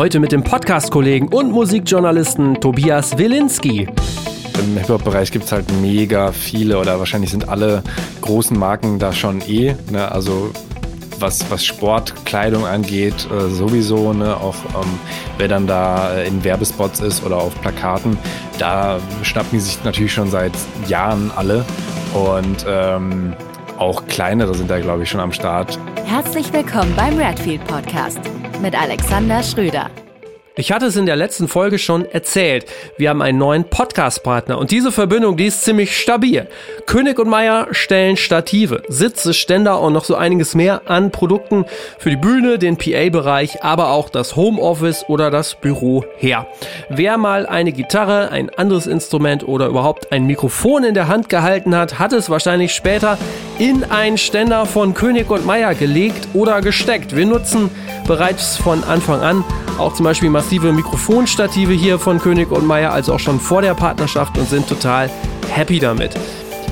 Heute mit dem Podcast-Kollegen und Musikjournalisten Tobias Wilinski. Im Hip-Hop-Bereich gibt es halt mega viele oder wahrscheinlich sind alle großen Marken da schon eh. Ne? Also was, was Sportkleidung angeht, äh, sowieso, ne? auch ähm, wer dann da äh, in Werbespots ist oder auf Plakaten, da schnappen die sich natürlich schon seit Jahren alle. Und ähm, auch kleinere sind da, glaube ich, schon am Start. Herzlich willkommen beim Redfield Podcast mit Alexander Schröder. Ich hatte es in der letzten Folge schon erzählt. Wir haben einen neuen Podcast-Partner und diese Verbindung, die ist ziemlich stabil. König und Meier stellen Stative, Sitze, Ständer und noch so einiges mehr an Produkten für die Bühne, den PA-Bereich, aber auch das Homeoffice oder das Büro her. Wer mal eine Gitarre, ein anderes Instrument oder überhaupt ein Mikrofon in der Hand gehalten hat, hat es wahrscheinlich später in einen Ständer von König und Meier gelegt oder gesteckt. Wir nutzen bereits von Anfang an auch zum Beispiel massive Mikrofonstative hier von König und Meier, also auch schon vor der Partnerschaft und sind total happy damit.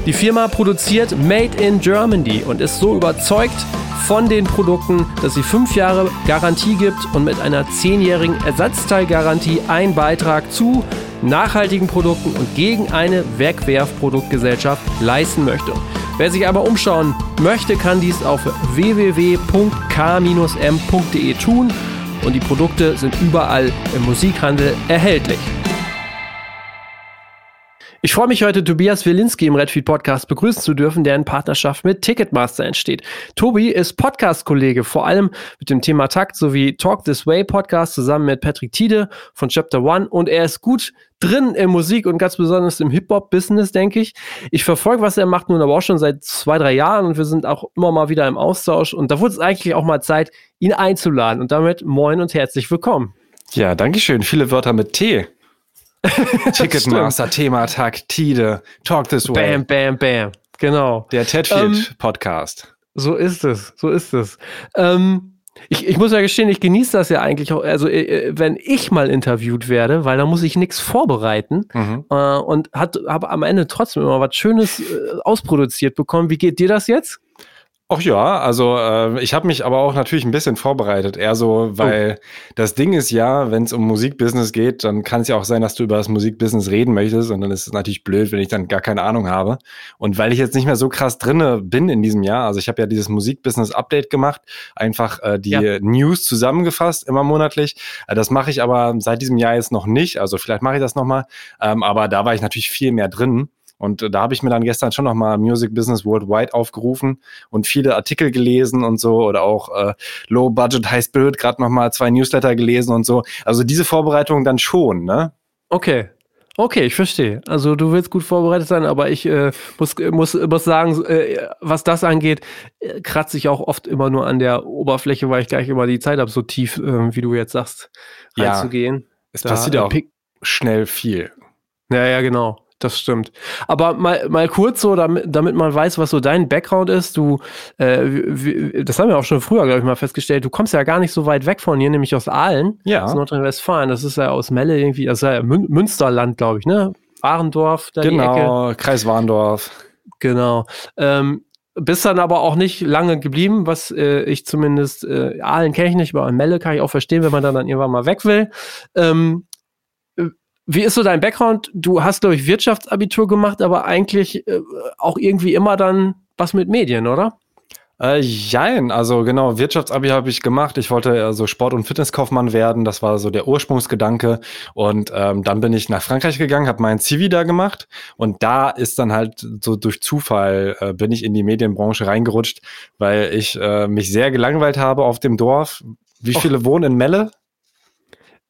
Die Firma produziert Made in Germany und ist so überzeugt von den Produkten, dass sie fünf Jahre Garantie gibt und mit einer zehnjährigen Ersatzteilgarantie einen Beitrag zu nachhaltigen Produkten und gegen eine Wegwerfproduktgesellschaft leisten möchte. Wer sich aber umschauen möchte, kann dies auf www.k-m.de tun und die Produkte sind überall im Musikhandel erhältlich. Ich freue mich heute, Tobias Wilinski im Redfeed Podcast begrüßen zu dürfen, der in Partnerschaft mit Ticketmaster entsteht. Tobi ist Podcast-Kollege, vor allem mit dem Thema Takt sowie Talk This Way Podcast zusammen mit Patrick Tiede von Chapter One und er ist gut drin in Musik und ganz besonders im Hip-Hop-Business, denke ich. Ich verfolge, was er macht, nun aber auch schon seit zwei, drei Jahren und wir sind auch immer mal wieder im Austausch und da wurde es eigentlich auch mal Zeit, ihn einzuladen und damit moin und herzlich willkommen. Ja, danke schön. Viele Wörter mit T. Ticketmaster, Thema Tag, Tide, Talk This Way. Bam, bam, bam. Genau. Der Tedfield ähm, Podcast. So ist es, so ist es. Ähm, ich, ich muss ja gestehen, ich genieße das ja eigentlich auch, also äh, wenn ich mal interviewt werde, weil da muss ich nichts vorbereiten mhm. äh, und habe am Ende trotzdem immer was Schönes äh, ausproduziert bekommen. Wie geht dir das jetzt? Ach ja, also äh, ich habe mich aber auch natürlich ein bisschen vorbereitet. Eher so, weil oh. das Ding ist ja, wenn es um Musikbusiness geht, dann kann es ja auch sein, dass du über das Musikbusiness reden möchtest. Und dann ist es natürlich blöd, wenn ich dann gar keine Ahnung habe. Und weil ich jetzt nicht mehr so krass drinne bin in diesem Jahr, also ich habe ja dieses Musikbusiness-Update gemacht, einfach äh, die ja. News zusammengefasst, immer monatlich. Äh, das mache ich aber seit diesem Jahr jetzt noch nicht. Also vielleicht mache ich das nochmal. Ähm, aber da war ich natürlich viel mehr drin. Und äh, da habe ich mir dann gestern schon nochmal Music Business Worldwide aufgerufen und viele Artikel gelesen und so oder auch äh, Low Budget High Spirit gerade nochmal zwei Newsletter gelesen und so. Also diese Vorbereitung dann schon, ne? Okay, Okay, ich verstehe. Also du willst gut vorbereitet sein, aber ich äh, muss, muss, muss sagen, äh, was das angeht, äh, kratze ich auch oft immer nur an der Oberfläche, weil ich gleich immer die Zeit habe, so tief, äh, wie du jetzt sagst, reinzugehen. Ja, es passiert ja auch schnell viel. Ja, ja, genau das stimmt. Aber mal, mal kurz so, damit, damit man weiß, was so dein Background ist. Du, äh, wie, das haben wir auch schon früher, glaube ich, mal festgestellt. Du kommst ja gar nicht so weit weg von hier, nämlich aus Aalen, ja. aus Nordrhein-Westfalen. Das ist ja aus Melle irgendwie, das ist ja Mün Münsterland, glaube ich, ne? Warendorf, da Genau, Kreis Warendorf. Genau. Ähm, bist dann aber auch nicht lange geblieben, was äh, ich zumindest, äh, Aalen kenne ich nicht, aber Melle kann ich auch verstehen, wenn man dann, dann irgendwann mal weg will. Ähm, wie ist so dein Background? Du hast, glaube ich, Wirtschaftsabitur gemacht, aber eigentlich äh, auch irgendwie immer dann was mit Medien, oder? Äh, jein, also genau, Wirtschaftsabi habe ich gemacht. Ich wollte also Sport- und Fitnesskaufmann werden. Das war so der Ursprungsgedanke. Und ähm, dann bin ich nach Frankreich gegangen, habe meinen Zivi da gemacht. Und da ist dann halt so durch Zufall äh, bin ich in die Medienbranche reingerutscht, weil ich äh, mich sehr gelangweilt habe auf dem Dorf. Wie viele Och. wohnen in Melle?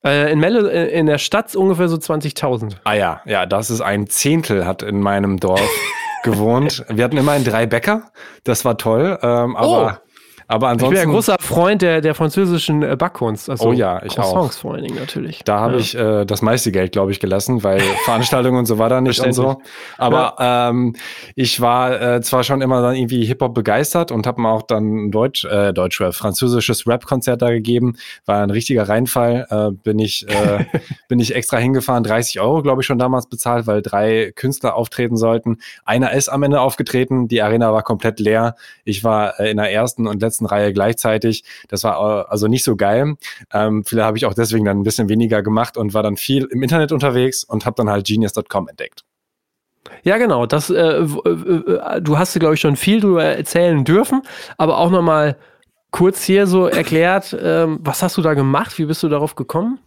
Äh, in Melle, äh, in der Stadt ungefähr so 20.000. Ah ja, ja, das ist ein Zehntel, hat in meinem Dorf gewohnt. Wir hatten immerhin drei Bäcker, das war toll. Ähm, aber oh. Aber ansonsten. Ich bin ein großer Freund der, der französischen äh, Backkunst. Also oh ja, ich auch. Songs vor allen Dingen natürlich. Da habe ja. ich äh, das meiste Geld, glaube ich, gelassen, weil Veranstaltungen und so war da nicht und so. Aber ja. ähm, ich war äh, zwar schon immer dann irgendwie Hip-Hop begeistert und habe mir auch dann Deutsch, äh, Deutsch Rap, französisches Rap-Konzert da gegeben. War ein richtiger Reinfall. Äh, bin ich äh, bin ich extra hingefahren, 30 Euro, glaube ich, schon damals bezahlt, weil drei Künstler auftreten sollten. Einer ist am Ende aufgetreten, die Arena war komplett leer. Ich war äh, in der ersten und letzten letzten Reihe gleichzeitig. Das war also nicht so geil. Ähm, vielleicht habe ich auch deswegen dann ein bisschen weniger gemacht und war dann viel im Internet unterwegs und habe dann halt genius.com entdeckt. Ja, genau. Das, äh, du hast, glaube ich, schon viel darüber erzählen dürfen, aber auch nochmal kurz hier so erklärt, ähm, was hast du da gemacht? Wie bist du darauf gekommen?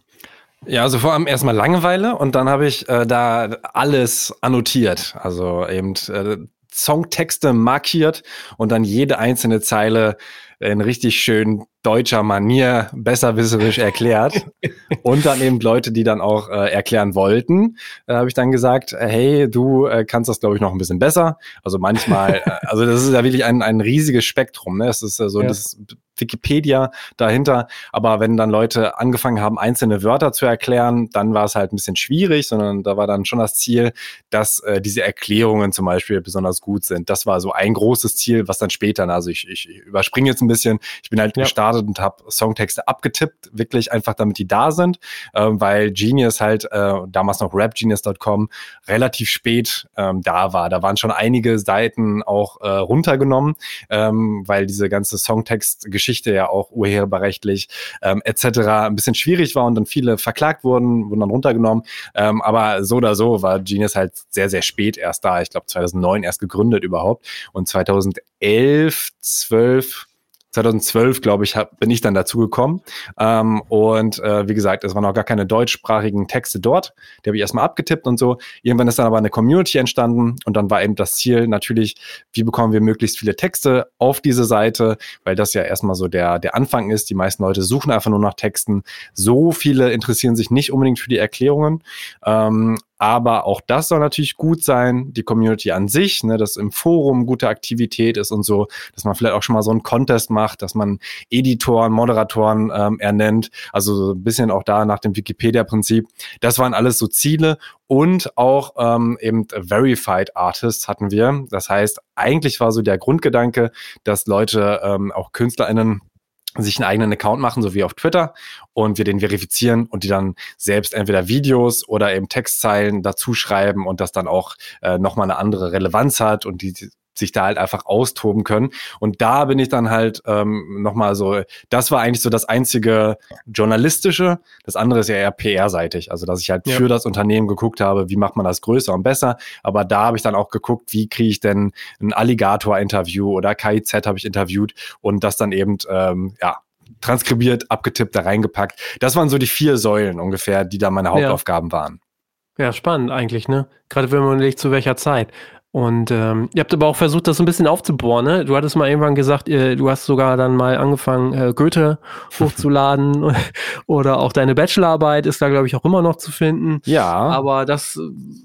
Ja, also vor allem erstmal Langeweile und dann habe ich äh, da alles annotiert. Also eben äh, Songtexte markiert und dann jede einzelne Zeile in richtig schön deutscher Manier besserwisserisch erklärt. und dann eben Leute, die dann auch äh, erklären wollten, äh, habe ich dann gesagt, äh, hey, du äh, kannst das, glaube ich, noch ein bisschen besser. Also manchmal, äh, also das ist ja wirklich ein, ein riesiges Spektrum. Ne? Es ist äh, so ja. das Wikipedia dahinter. Aber wenn dann Leute angefangen haben, einzelne Wörter zu erklären, dann war es halt ein bisschen schwierig, sondern da war dann schon das Ziel, dass äh, diese Erklärungen zum Beispiel besonders gut sind. Das war so ein großes Ziel, was dann später, also ich, ich überspringe jetzt ein bisschen, ich bin halt ja. gestartet und habe Songtexte abgetippt, wirklich einfach damit die da sind, äh, weil Genius halt, äh, damals noch rapgenius.com, relativ spät ähm, da war. Da waren schon einige Seiten auch äh, runtergenommen, ähm, weil diese ganze Songtext-Geschichte Geschichte ja auch urheberrechtlich ähm, etc. ein bisschen schwierig war und dann viele verklagt wurden, wurden dann runtergenommen. Ähm, aber so oder so war Genius halt sehr, sehr spät erst da. Ich glaube 2009 erst gegründet überhaupt und 2011, 12 2012, glaube ich, hab, bin ich dann dazu gekommen. Ähm, und äh, wie gesagt, es waren auch gar keine deutschsprachigen Texte dort. Die habe ich erstmal abgetippt und so. Irgendwann ist dann aber eine Community entstanden und dann war eben das Ziel natürlich, wie bekommen wir möglichst viele Texte auf diese Seite, weil das ja erstmal so der, der Anfang ist. Die meisten Leute suchen einfach nur nach Texten. So viele interessieren sich nicht unbedingt für die Erklärungen. Ähm, aber auch das soll natürlich gut sein, die Community an sich, ne, dass im Forum gute Aktivität ist und so, dass man vielleicht auch schon mal so einen Contest macht, dass man Editoren, Moderatoren ähm, ernennt, also so ein bisschen auch da nach dem Wikipedia-Prinzip. Das waren alles so Ziele und auch ähm, eben Verified Artists hatten wir. Das heißt, eigentlich war so der Grundgedanke, dass Leute, ähm, auch KünstlerInnen, sich einen eigenen Account machen, so wie auf Twitter, und wir den verifizieren und die dann selbst entweder Videos oder eben Textzeilen dazu schreiben und das dann auch äh, nochmal eine andere Relevanz hat und die sich da halt einfach austoben können. Und da bin ich dann halt ähm, nochmal so, das war eigentlich so das einzige journalistische. Das andere ist ja eher PR-seitig. Also, dass ich halt ja. für das Unternehmen geguckt habe, wie macht man das größer und besser. Aber da habe ich dann auch geguckt, wie kriege ich denn ein Alligator-Interview oder KIZ habe ich interviewt und das dann eben, ähm, ja, transkribiert, abgetippt, da reingepackt. Das waren so die vier Säulen ungefähr, die da meine Hauptaufgaben ja. waren. Ja, spannend eigentlich, ne? Gerade wenn man überlegt, zu welcher Zeit. Und ähm, ihr habt aber auch versucht, das so ein bisschen aufzubohren. Ne? Du hattest mal irgendwann gesagt, äh, du hast sogar dann mal angefangen, äh, Goethe hochzuladen. Oder auch deine Bachelorarbeit ist da, glaube ich, auch immer noch zu finden. Ja. Aber das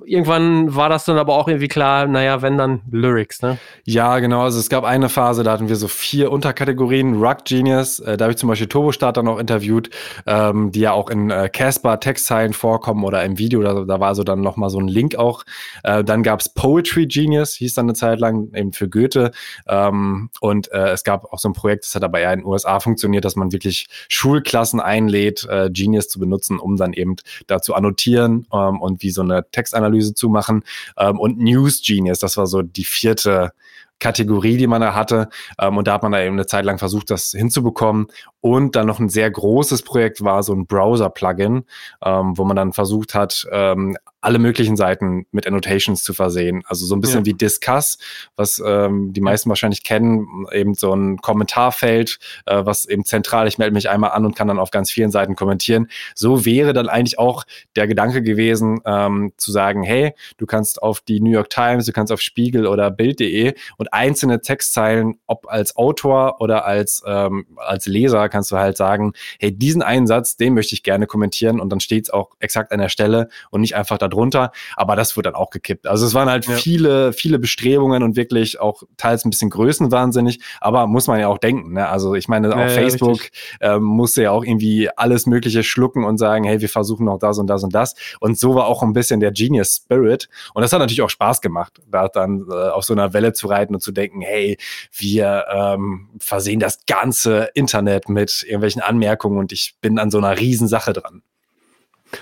irgendwann war das dann aber auch irgendwie klar, naja, wenn dann Lyrics, ne? Ja, genau. Also es gab eine Phase, da hatten wir so vier Unterkategorien. Rock Genius, äh, da habe ich zum Beispiel Turbostart dann noch interviewt, ähm, die ja auch in äh, Casper Textzeilen vorkommen oder im Video. Da, da war so dann nochmal so ein Link auch. Äh, dann gab es Poetry Genius Genius, hieß dann eine Zeit lang eben für Goethe. Ähm, und äh, es gab auch so ein Projekt, das hat aber eher in den USA funktioniert, dass man wirklich Schulklassen einlädt, äh, Genius zu benutzen, um dann eben da zu annotieren ähm, und wie so eine Textanalyse zu machen. Ähm, und News Genius, das war so die vierte Kategorie, die man da hatte. Ähm, und da hat man da eben eine Zeit lang versucht, das hinzubekommen. Und dann noch ein sehr großes Projekt war so ein Browser-Plugin, ähm, wo man dann versucht hat, ähm, alle möglichen Seiten mit Annotations zu versehen. Also so ein bisschen ja. wie Discuss, was ähm, die meisten wahrscheinlich kennen, eben so ein Kommentarfeld, äh, was eben zentral, ich melde mich einmal an und kann dann auf ganz vielen Seiten kommentieren. So wäre dann eigentlich auch der Gedanke gewesen, ähm, zu sagen, hey, du kannst auf die New York Times, du kannst auf Spiegel oder Bild.de und einzelne Textzeilen, ob als Autor oder als, ähm, als Leser, kannst du halt sagen, hey, diesen Einsatz, den möchte ich gerne kommentieren und dann steht es auch exakt an der Stelle und nicht einfach da drunter, aber das wird dann auch gekippt. Also es waren halt ja. viele, viele Bestrebungen und wirklich auch teils ein bisschen größenwahnsinnig, aber muss man ja auch denken. Ne? Also ich meine, auf ja, Facebook ähm, musste ja auch irgendwie alles Mögliche schlucken und sagen, hey, wir versuchen noch das und das und das. Und so war auch ein bisschen der Genius Spirit. Und das hat natürlich auch Spaß gemacht, da dann äh, auf so einer Welle zu reiten und zu denken, hey, wir ähm, versehen das ganze Internet mit irgendwelchen Anmerkungen und ich bin an so einer Riesensache dran.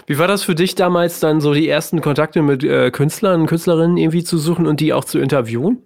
Wie war das für dich damals dann so die ersten Kontakte mit äh, Künstlern, Künstlerinnen irgendwie zu suchen und die auch zu interviewen?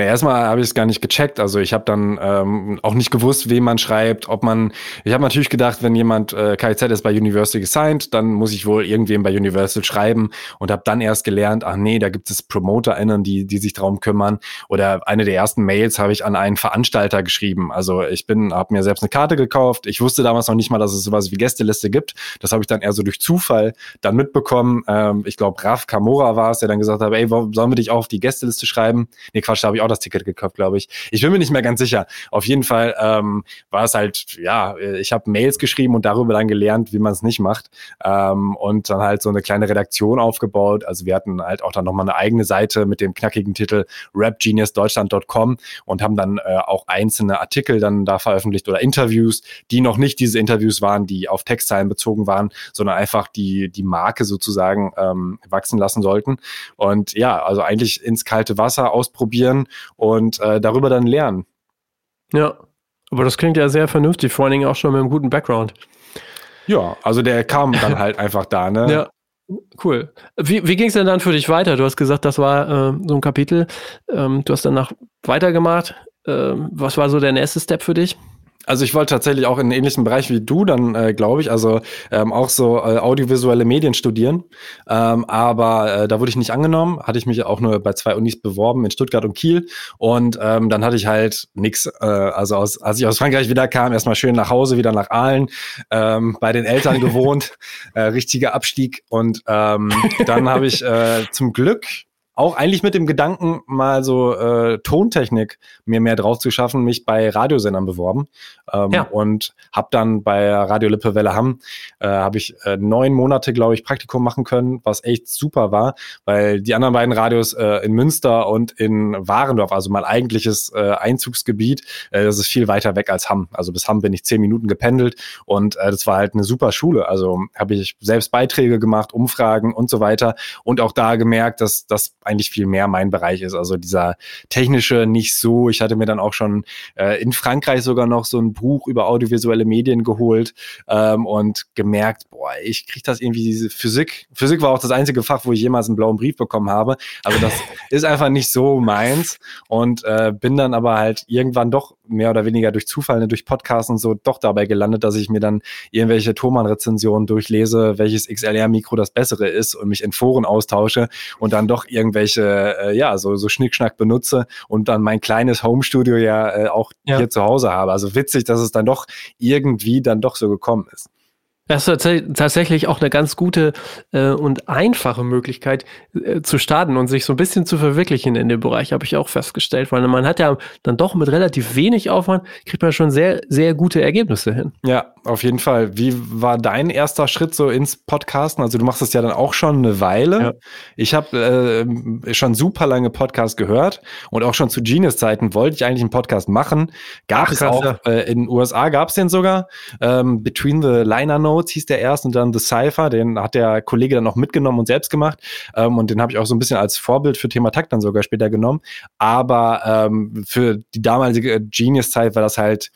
Na, erstmal habe ich es gar nicht gecheckt. Also ich habe dann ähm, auch nicht gewusst, wem man schreibt, ob man. Ich habe natürlich gedacht, wenn jemand äh, KIZ ist bei Universal gesigned, dann muss ich wohl irgendwem bei Universal schreiben und habe dann erst gelernt, ach nee, da gibt es PromoterInnen, die, die sich darum kümmern. Oder eine der ersten Mails habe ich an einen Veranstalter geschrieben. Also ich bin, habe mir selbst eine Karte gekauft. Ich wusste damals noch nicht mal, dass es sowas wie Gästeliste gibt. Das habe ich dann eher so durch Zufall dann mitbekommen. Ähm, ich glaube, Raf Kamora war es, der dann gesagt hat, ey, sollen wir dich auch auf die Gästeliste schreiben? Nee, Quatsch, da habe ich auch das Ticket gekauft, glaube ich. Ich bin mir nicht mehr ganz sicher. Auf jeden Fall ähm, war es halt, ja, ich habe Mails geschrieben und darüber dann gelernt, wie man es nicht macht. Ähm, und dann halt so eine kleine Redaktion aufgebaut. Also wir hatten halt auch dann nochmal eine eigene Seite mit dem knackigen Titel rapgeniusdeutschland.com und haben dann äh, auch einzelne Artikel dann da veröffentlicht oder Interviews, die noch nicht diese Interviews waren, die auf Textzeilen bezogen waren, sondern einfach die, die Marke sozusagen ähm, wachsen lassen sollten. Und ja, also eigentlich ins kalte Wasser ausprobieren und äh, darüber dann lernen. Ja, aber das klingt ja sehr vernünftig, vor allen Dingen auch schon mit einem guten Background. Ja, also der kam dann halt einfach da, ne? Ja. Cool. Wie, wie ging es denn dann für dich weiter? Du hast gesagt, das war äh, so ein Kapitel. Ähm, du hast danach weitergemacht. Ähm, was war so der nächste Step für dich? Also ich wollte tatsächlich auch in einem ähnlichen Bereich wie du dann, äh, glaube ich, also ähm, auch so äh, audiovisuelle Medien studieren. Ähm, aber äh, da wurde ich nicht angenommen, hatte ich mich auch nur bei zwei Unis beworben, in Stuttgart und Kiel. Und ähm, dann hatte ich halt nix. Äh, also aus, als ich aus Frankreich wieder kam, erstmal schön nach Hause, wieder nach Aalen, ähm, bei den Eltern gewohnt, äh, richtiger Abstieg. Und ähm, dann habe ich äh, zum Glück auch eigentlich mit dem Gedanken, mal so äh, Tontechnik mir mehr drauf zu schaffen, mich bei Radiosendern beworben. Ähm, ja. Und habe dann bei Radio Lippe Welle Hamm, äh, habe ich äh, neun Monate, glaube ich, Praktikum machen können, was echt super war, weil die anderen beiden Radios äh, in Münster und in Warendorf, also mein eigentliches äh, Einzugsgebiet, äh, das ist viel weiter weg als Hamm. Also bis Hamm bin ich zehn Minuten gependelt und äh, das war halt eine super Schule. Also habe ich selbst Beiträge gemacht, Umfragen und so weiter und auch da gemerkt, dass das eigentlich viel mehr mein Bereich ist. Also dieser technische nicht so. Ich hatte mir dann auch schon äh, in Frankreich sogar noch so ein Buch über audiovisuelle Medien geholt ähm, und gemerkt, boah, ich kriege das irgendwie diese Physik. Physik war auch das einzige Fach, wo ich jemals einen blauen Brief bekommen habe. Also das ist einfach nicht so meins und äh, bin dann aber halt irgendwann doch mehr oder weniger durch Zufall, ne, durch Podcasts und so doch dabei gelandet, dass ich mir dann irgendwelche Thomann-Rezensionen durchlese, welches XLR-Mikro das bessere ist und mich in Foren austausche und dann doch irgendwelche, äh, ja, so, so Schnickschnack benutze und dann mein kleines Homestudio ja äh, auch ja. hier zu Hause habe. Also witzig, dass es dann doch irgendwie dann doch so gekommen ist. Das ist tatsächlich auch eine ganz gute äh, und einfache Möglichkeit äh, zu starten und sich so ein bisschen zu verwirklichen in dem Bereich, habe ich auch festgestellt, weil man hat ja dann doch mit relativ wenig Aufwand, kriegt man schon sehr, sehr gute Ergebnisse hin. Ja, auf jeden Fall. Wie war dein erster Schritt so ins Podcasten? Also du machst das ja dann auch schon eine Weile. Ja. Ich habe äh, schon super lange Podcast gehört und auch schon zu Genius-Zeiten wollte ich eigentlich einen Podcast machen. Gab Ach, es auch, äh, in den USA gab es den sogar, ähm, Between the Liner Notes Notes hieß der erst und dann The Cypher, den hat der Kollege dann auch mitgenommen und selbst gemacht. Ähm, und den habe ich auch so ein bisschen als Vorbild für Thema Takt dann sogar später genommen. Aber ähm, für die damalige Genius-Zeit war das halt,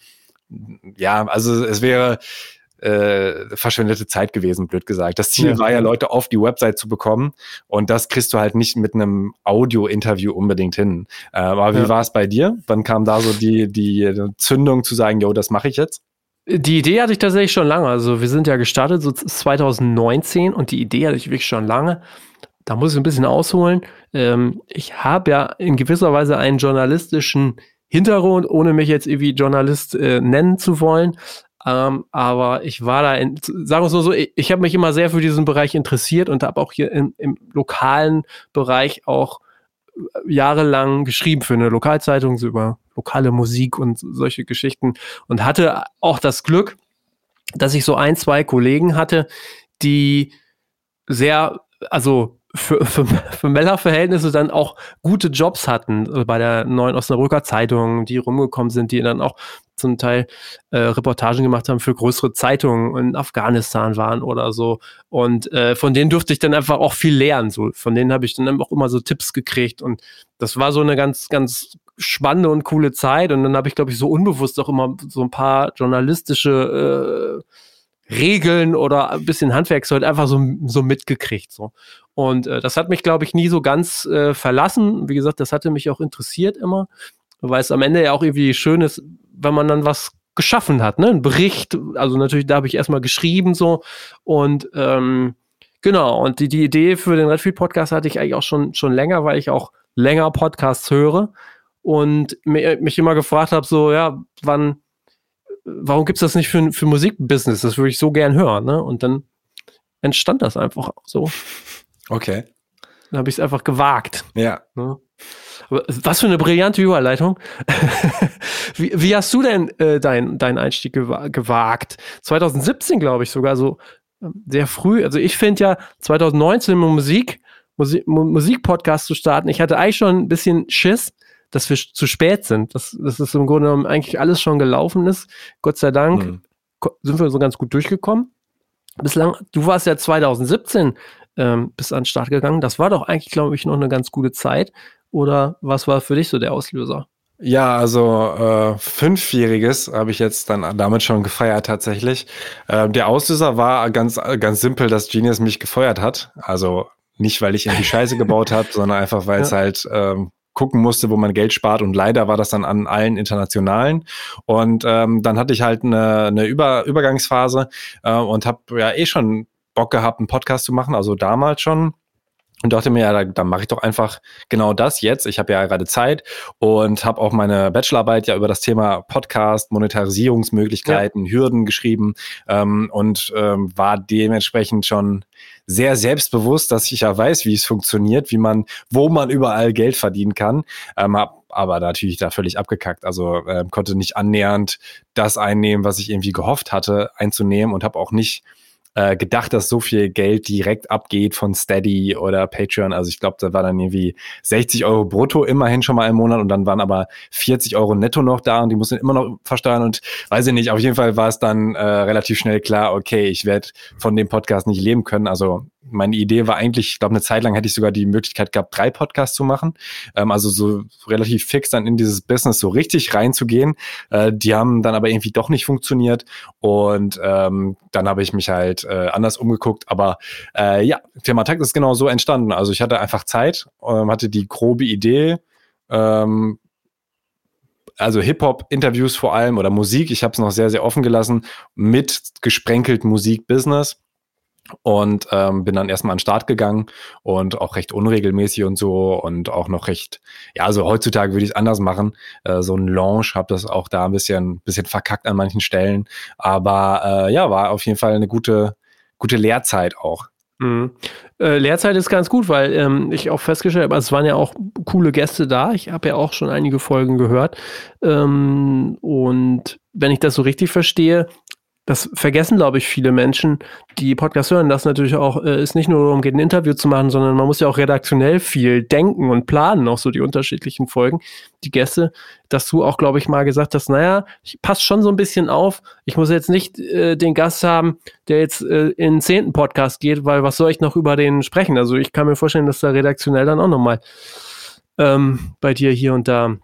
ja, also es wäre äh, verschwendete Zeit gewesen, blöd gesagt. Das Ziel ja. war ja, Leute auf die Website zu bekommen und das kriegst du halt nicht mit einem Audio-Interview unbedingt hin. Äh, aber wie ja. war es bei dir? Wann kam da so die, die Zündung zu sagen, yo, das mache ich jetzt? Die Idee hatte ich tatsächlich schon lange. Also wir sind ja gestartet so 2019 und die Idee hatte ich wirklich schon lange. Da muss ich ein bisschen ausholen. Ähm, ich habe ja in gewisser Weise einen journalistischen Hintergrund, ohne mich jetzt irgendwie Journalist äh, nennen zu wollen. Ähm, aber ich war da, in, sagen wir es mal so, ich, ich habe mich immer sehr für diesen Bereich interessiert und habe auch hier in, im lokalen Bereich auch jahrelang geschrieben für eine Lokalzeitung so über lokale Musik und solche Geschichten und hatte auch das Glück, dass ich so ein, zwei Kollegen hatte, die sehr, also für, für, für Meller-Verhältnisse dann auch gute Jobs hatten äh, bei der neuen Osnabrücker Zeitung, die rumgekommen sind, die dann auch zum Teil äh, Reportagen gemacht haben für größere Zeitungen in Afghanistan waren oder so. Und äh, von denen durfte ich dann einfach auch viel lernen. So. Von denen habe ich dann auch immer so Tipps gekriegt. Und das war so eine ganz, ganz spannende und coole Zeit. Und dann habe ich, glaube ich, so unbewusst auch immer so ein paar journalistische äh, Regeln oder ein bisschen Handwerkszeug einfach so, so mitgekriegt. So. Und äh, das hat mich, glaube ich, nie so ganz äh, verlassen. Wie gesagt, das hatte mich auch interessiert immer, weil es am Ende ja auch irgendwie schön ist, wenn man dann was geschaffen hat, ne? Ein Bericht, also natürlich, da habe ich erstmal geschrieben so und ähm, genau, und die, die Idee für den Redfield Podcast hatte ich eigentlich auch schon, schon länger, weil ich auch länger Podcasts höre und mich immer gefragt habe, so, ja, wann, warum gibt's das nicht für, für Musikbusiness? Das würde ich so gern hören, ne? Und dann entstand das einfach so. Okay. Dann habe ich es einfach gewagt. Ja. Ne? Was für eine brillante Überleitung. wie, wie, hast du denn äh, deinen dein Einstieg gewagt? 2017, glaube ich, sogar so ähm, sehr früh. Also ich finde ja 2019 Musik, Musik, Musikpodcast zu starten, ich hatte eigentlich schon ein bisschen Schiss, dass wir zu spät sind. Dass, dass es im Grunde genommen eigentlich alles schon gelaufen ist. Gott sei Dank mhm. sind wir so ganz gut durchgekommen. Bislang, du warst ja 2017 ähm, bis an den Start gegangen. Das war doch eigentlich, glaube ich, noch eine ganz gute Zeit. Oder was war für dich so der Auslöser? Ja, also äh, fünfjähriges habe ich jetzt dann damit schon gefeiert tatsächlich. Äh, der Auslöser war ganz ganz simpel, dass Genius mich gefeuert hat. Also nicht, weil ich irgendwie Scheiße gebaut habe, sondern einfach, weil es ja. halt ähm, gucken musste, wo man Geld spart. Und leider war das dann an allen internationalen. Und ähm, dann hatte ich halt eine, eine Über Übergangsphase äh, und habe ja eh schon Bock gehabt, einen Podcast zu machen, also damals schon und dachte mir, ja, da, dann mache ich doch einfach genau das jetzt. Ich habe ja gerade Zeit und habe auch meine Bachelorarbeit ja über das Thema Podcast, Monetarisierungsmöglichkeiten, ja. Hürden geschrieben ähm, und ähm, war dementsprechend schon sehr selbstbewusst, dass ich ja weiß, wie es funktioniert, wie man, wo man überall Geld verdienen kann. Ähm, hab aber natürlich da völlig abgekackt. Also äh, konnte nicht annähernd das einnehmen, was ich irgendwie gehofft hatte einzunehmen und habe auch nicht äh, gedacht, dass so viel Geld direkt abgeht von Steady oder Patreon. Also ich glaube, da war dann irgendwie 60 Euro brutto immerhin schon mal im Monat und dann waren aber 40 Euro netto noch da und die mussten immer noch versteuern und weiß ich nicht, auf jeden Fall war es dann äh, relativ schnell klar, okay, ich werde von dem Podcast nicht leben können. Also meine Idee war eigentlich, ich glaube, eine Zeit lang hätte ich sogar die Möglichkeit gehabt, drei Podcasts zu machen. Ähm, also so relativ fix dann in dieses Business so richtig reinzugehen. Äh, die haben dann aber irgendwie doch nicht funktioniert. Und ähm, dann habe ich mich halt äh, anders umgeguckt. Aber äh, ja, Thematakt ist genau so entstanden. Also ich hatte einfach Zeit, ähm, hatte die grobe Idee. Ähm, also Hip-Hop-Interviews vor allem oder Musik, ich habe es noch sehr, sehr offen gelassen, mit gesprenkelt Musik-Business und ähm, bin dann erstmal an den Start gegangen und auch recht unregelmäßig und so und auch noch recht, ja, also heutzutage würde ich es anders machen. Äh, so ein Launch, habe das auch da ein bisschen, bisschen verkackt an manchen Stellen, aber äh, ja, war auf jeden Fall eine gute, gute Lehrzeit auch. Mhm. Äh, Lehrzeit ist ganz gut, weil ähm, ich auch festgestellt habe, es waren ja auch coole Gäste da. Ich habe ja auch schon einige Folgen gehört. Ähm, und wenn ich das so richtig verstehe, das vergessen, glaube ich, viele Menschen, die Podcast hören, dass natürlich auch äh, es nicht nur darum geht, ein Interview zu machen, sondern man muss ja auch redaktionell viel denken und planen, auch so die unterschiedlichen Folgen, die Gäste, dass du auch, glaube ich, mal gesagt hast, naja, ich passe schon so ein bisschen auf, ich muss jetzt nicht äh, den Gast haben, der jetzt äh, in den zehnten Podcast geht, weil was soll ich noch über den sprechen? Also ich kann mir vorstellen, dass da redaktionell dann auch nochmal ähm, bei dir hier und da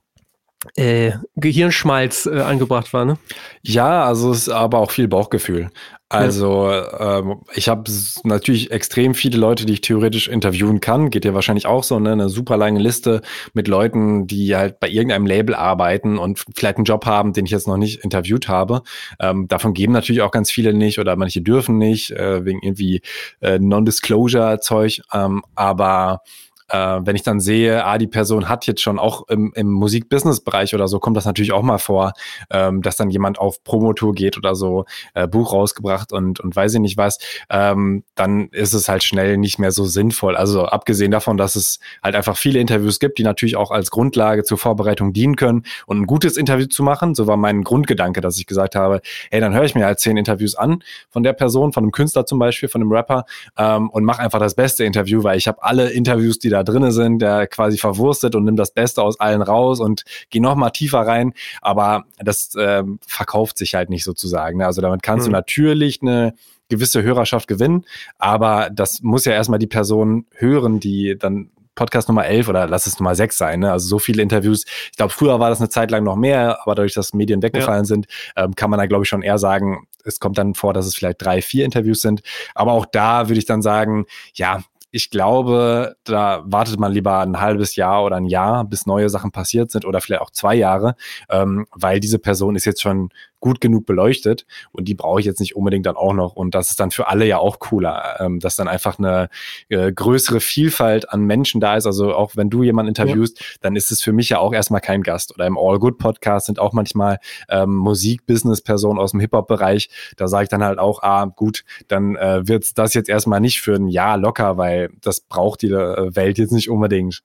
äh, Gehirnschmalz äh, angebracht war, ne? Ja, also es ist aber auch viel Bauchgefühl. Also ja. ähm, ich habe natürlich extrem viele Leute, die ich theoretisch interviewen kann. Geht ja wahrscheinlich auch so, ne? Eine super lange Liste mit Leuten, die halt bei irgendeinem Label arbeiten und vielleicht einen Job haben, den ich jetzt noch nicht interviewt habe. Ähm, davon geben natürlich auch ganz viele nicht oder manche dürfen nicht, äh, wegen irgendwie äh, Non-Disclosure-Zeug. Ähm, aber äh, wenn ich dann sehe, ah, die Person hat jetzt schon auch im, im Musik-Business-Bereich oder so, kommt das natürlich auch mal vor, ähm, dass dann jemand auf Promotour geht oder so, äh, Buch rausgebracht und, und weiß ich nicht was, ähm, dann ist es halt schnell nicht mehr so sinnvoll. Also abgesehen davon, dass es halt einfach viele Interviews gibt, die natürlich auch als Grundlage zur Vorbereitung dienen können und ein gutes Interview zu machen, so war mein Grundgedanke, dass ich gesagt habe, hey, dann höre ich mir halt zehn Interviews an von der Person, von einem Künstler zum Beispiel, von einem Rapper ähm, und mache einfach das beste Interview, weil ich habe alle Interviews, die da da drinne sind, der quasi verwurstet und nimmt das Beste aus allen raus und geht noch mal tiefer rein. Aber das äh, verkauft sich halt nicht sozusagen. Ne? Also damit kannst mhm. du natürlich eine gewisse Hörerschaft gewinnen, aber das muss ja erstmal die Person hören, die dann Podcast Nummer 11 oder lass es Nummer 6 sein. Ne? Also so viele Interviews. Ich glaube, früher war das eine Zeit lang noch mehr, aber dadurch, dass Medien weggefallen ja. sind, ähm, kann man da, glaube ich, schon eher sagen, es kommt dann vor, dass es vielleicht drei, vier Interviews sind. Aber auch da würde ich dann sagen, ja, ich glaube, da wartet man lieber ein halbes Jahr oder ein Jahr, bis neue Sachen passiert sind oder vielleicht auch zwei Jahre, ähm, weil diese Person ist jetzt schon gut genug beleuchtet und die brauche ich jetzt nicht unbedingt dann auch noch. Und das ist dann für alle ja auch cooler, ähm, dass dann einfach eine äh, größere Vielfalt an Menschen da ist. Also auch wenn du jemanden interviewst, ja. dann ist es für mich ja auch erstmal kein Gast. Oder im All Good Podcast sind auch manchmal ähm, Musik-Business-Personen aus dem Hip-Hop-Bereich. Da sage ich dann halt auch, ah, gut, dann äh, wird das jetzt erstmal nicht für ein Jahr locker, weil das braucht die äh, Welt jetzt nicht unbedingt.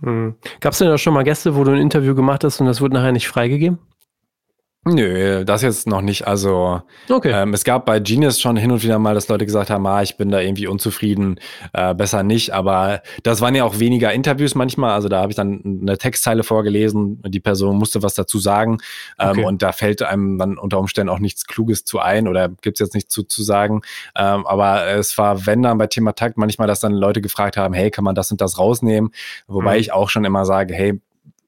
Hm. Gab es denn auch schon mal Gäste, wo du ein Interview gemacht hast und das wurde nachher nicht freigegeben? Nö, das jetzt noch nicht. Also okay. ähm, es gab bei Genius schon hin und wieder mal, dass Leute gesagt haben, ah, ich bin da irgendwie unzufrieden, äh, besser nicht. Aber das waren ja auch weniger Interviews manchmal. Also da habe ich dann eine Textzeile vorgelesen, die Person musste was dazu sagen. Ähm, okay. Und da fällt einem dann unter Umständen auch nichts Kluges zu ein oder gibt's jetzt nichts zu, zu sagen. Ähm, aber es war, wenn dann bei Thema Takt manchmal, dass dann Leute gefragt haben, hey, kann man das und das rausnehmen? Wobei mhm. ich auch schon immer sage, hey,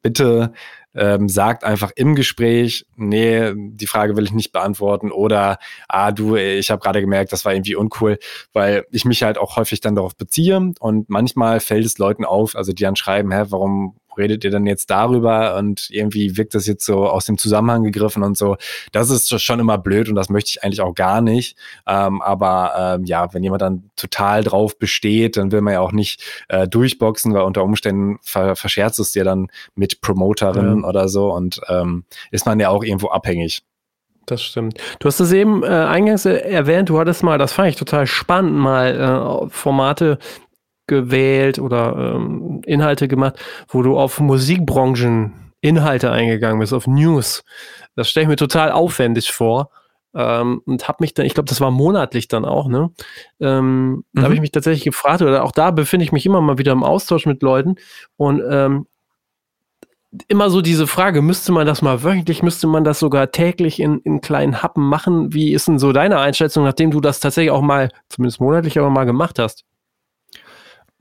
bitte ähm, sagt einfach im Gespräch, nee, die Frage will ich nicht beantworten oder, ah, du, ich habe gerade gemerkt, das war irgendwie uncool, weil ich mich halt auch häufig dann darauf beziehe und manchmal fällt es Leuten auf, also die dann schreiben, hä, warum redet ihr denn jetzt darüber und irgendwie wirkt das jetzt so aus dem Zusammenhang gegriffen und so. Das ist schon immer blöd und das möchte ich eigentlich auch gar nicht. Ähm, aber ähm, ja, wenn jemand dann total drauf besteht, dann will man ja auch nicht äh, durchboxen, weil unter Umständen ver verscherzt es dir dann mit Promoterinnen ja. oder so und ähm, ist man ja auch irgendwo abhängig. Das stimmt. Du hast es eben äh, eingangs erwähnt, du hattest mal, das fand ich total spannend, mal äh, Formate gewählt oder ähm, Inhalte gemacht, wo du auf Musikbranchen Inhalte eingegangen bist, auf News. Das stelle ich mir total aufwendig vor. Ähm, und habe mich dann, ich glaube, das war monatlich dann auch, ne? Ähm, mhm. Da habe ich mich tatsächlich gefragt, oder auch da befinde ich mich immer mal wieder im Austausch mit Leuten und ähm, immer so diese Frage, müsste man das mal wöchentlich, müsste man das sogar täglich in, in kleinen Happen machen? Wie ist denn so deine Einschätzung, nachdem du das tatsächlich auch mal, zumindest monatlich, aber mal gemacht hast?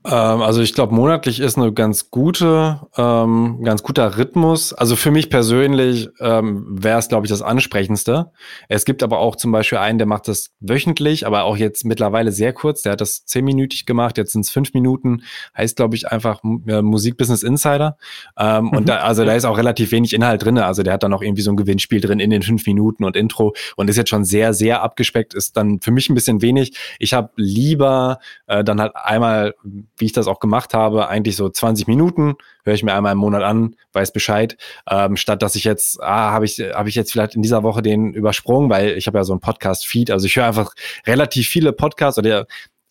Ähm, also ich glaube, monatlich ist eine ganz gute, ähm, ganz guter Rhythmus. Also für mich persönlich ähm, wäre es, glaube ich, das ansprechendste. Es gibt aber auch zum Beispiel einen, der macht das wöchentlich, aber auch jetzt mittlerweile sehr kurz. Der hat das zehnminütig gemacht, jetzt sind es fünf Minuten. Heißt, glaube ich, einfach äh, Musikbusiness Insider. Ähm, mhm. Und da, also da ist auch relativ wenig Inhalt drin. Also der hat dann auch irgendwie so ein Gewinnspiel drin in den fünf Minuten und Intro und ist jetzt schon sehr, sehr abgespeckt. Ist dann für mich ein bisschen wenig. Ich habe lieber äh, dann halt einmal wie ich das auch gemacht habe, eigentlich so 20 Minuten, höre ich mir einmal im Monat an, weiß Bescheid, ähm, statt dass ich jetzt, ah, habe ich, habe ich jetzt vielleicht in dieser Woche den übersprungen, weil ich habe ja so einen Podcast-Feed, also ich höre einfach relativ viele Podcasts oder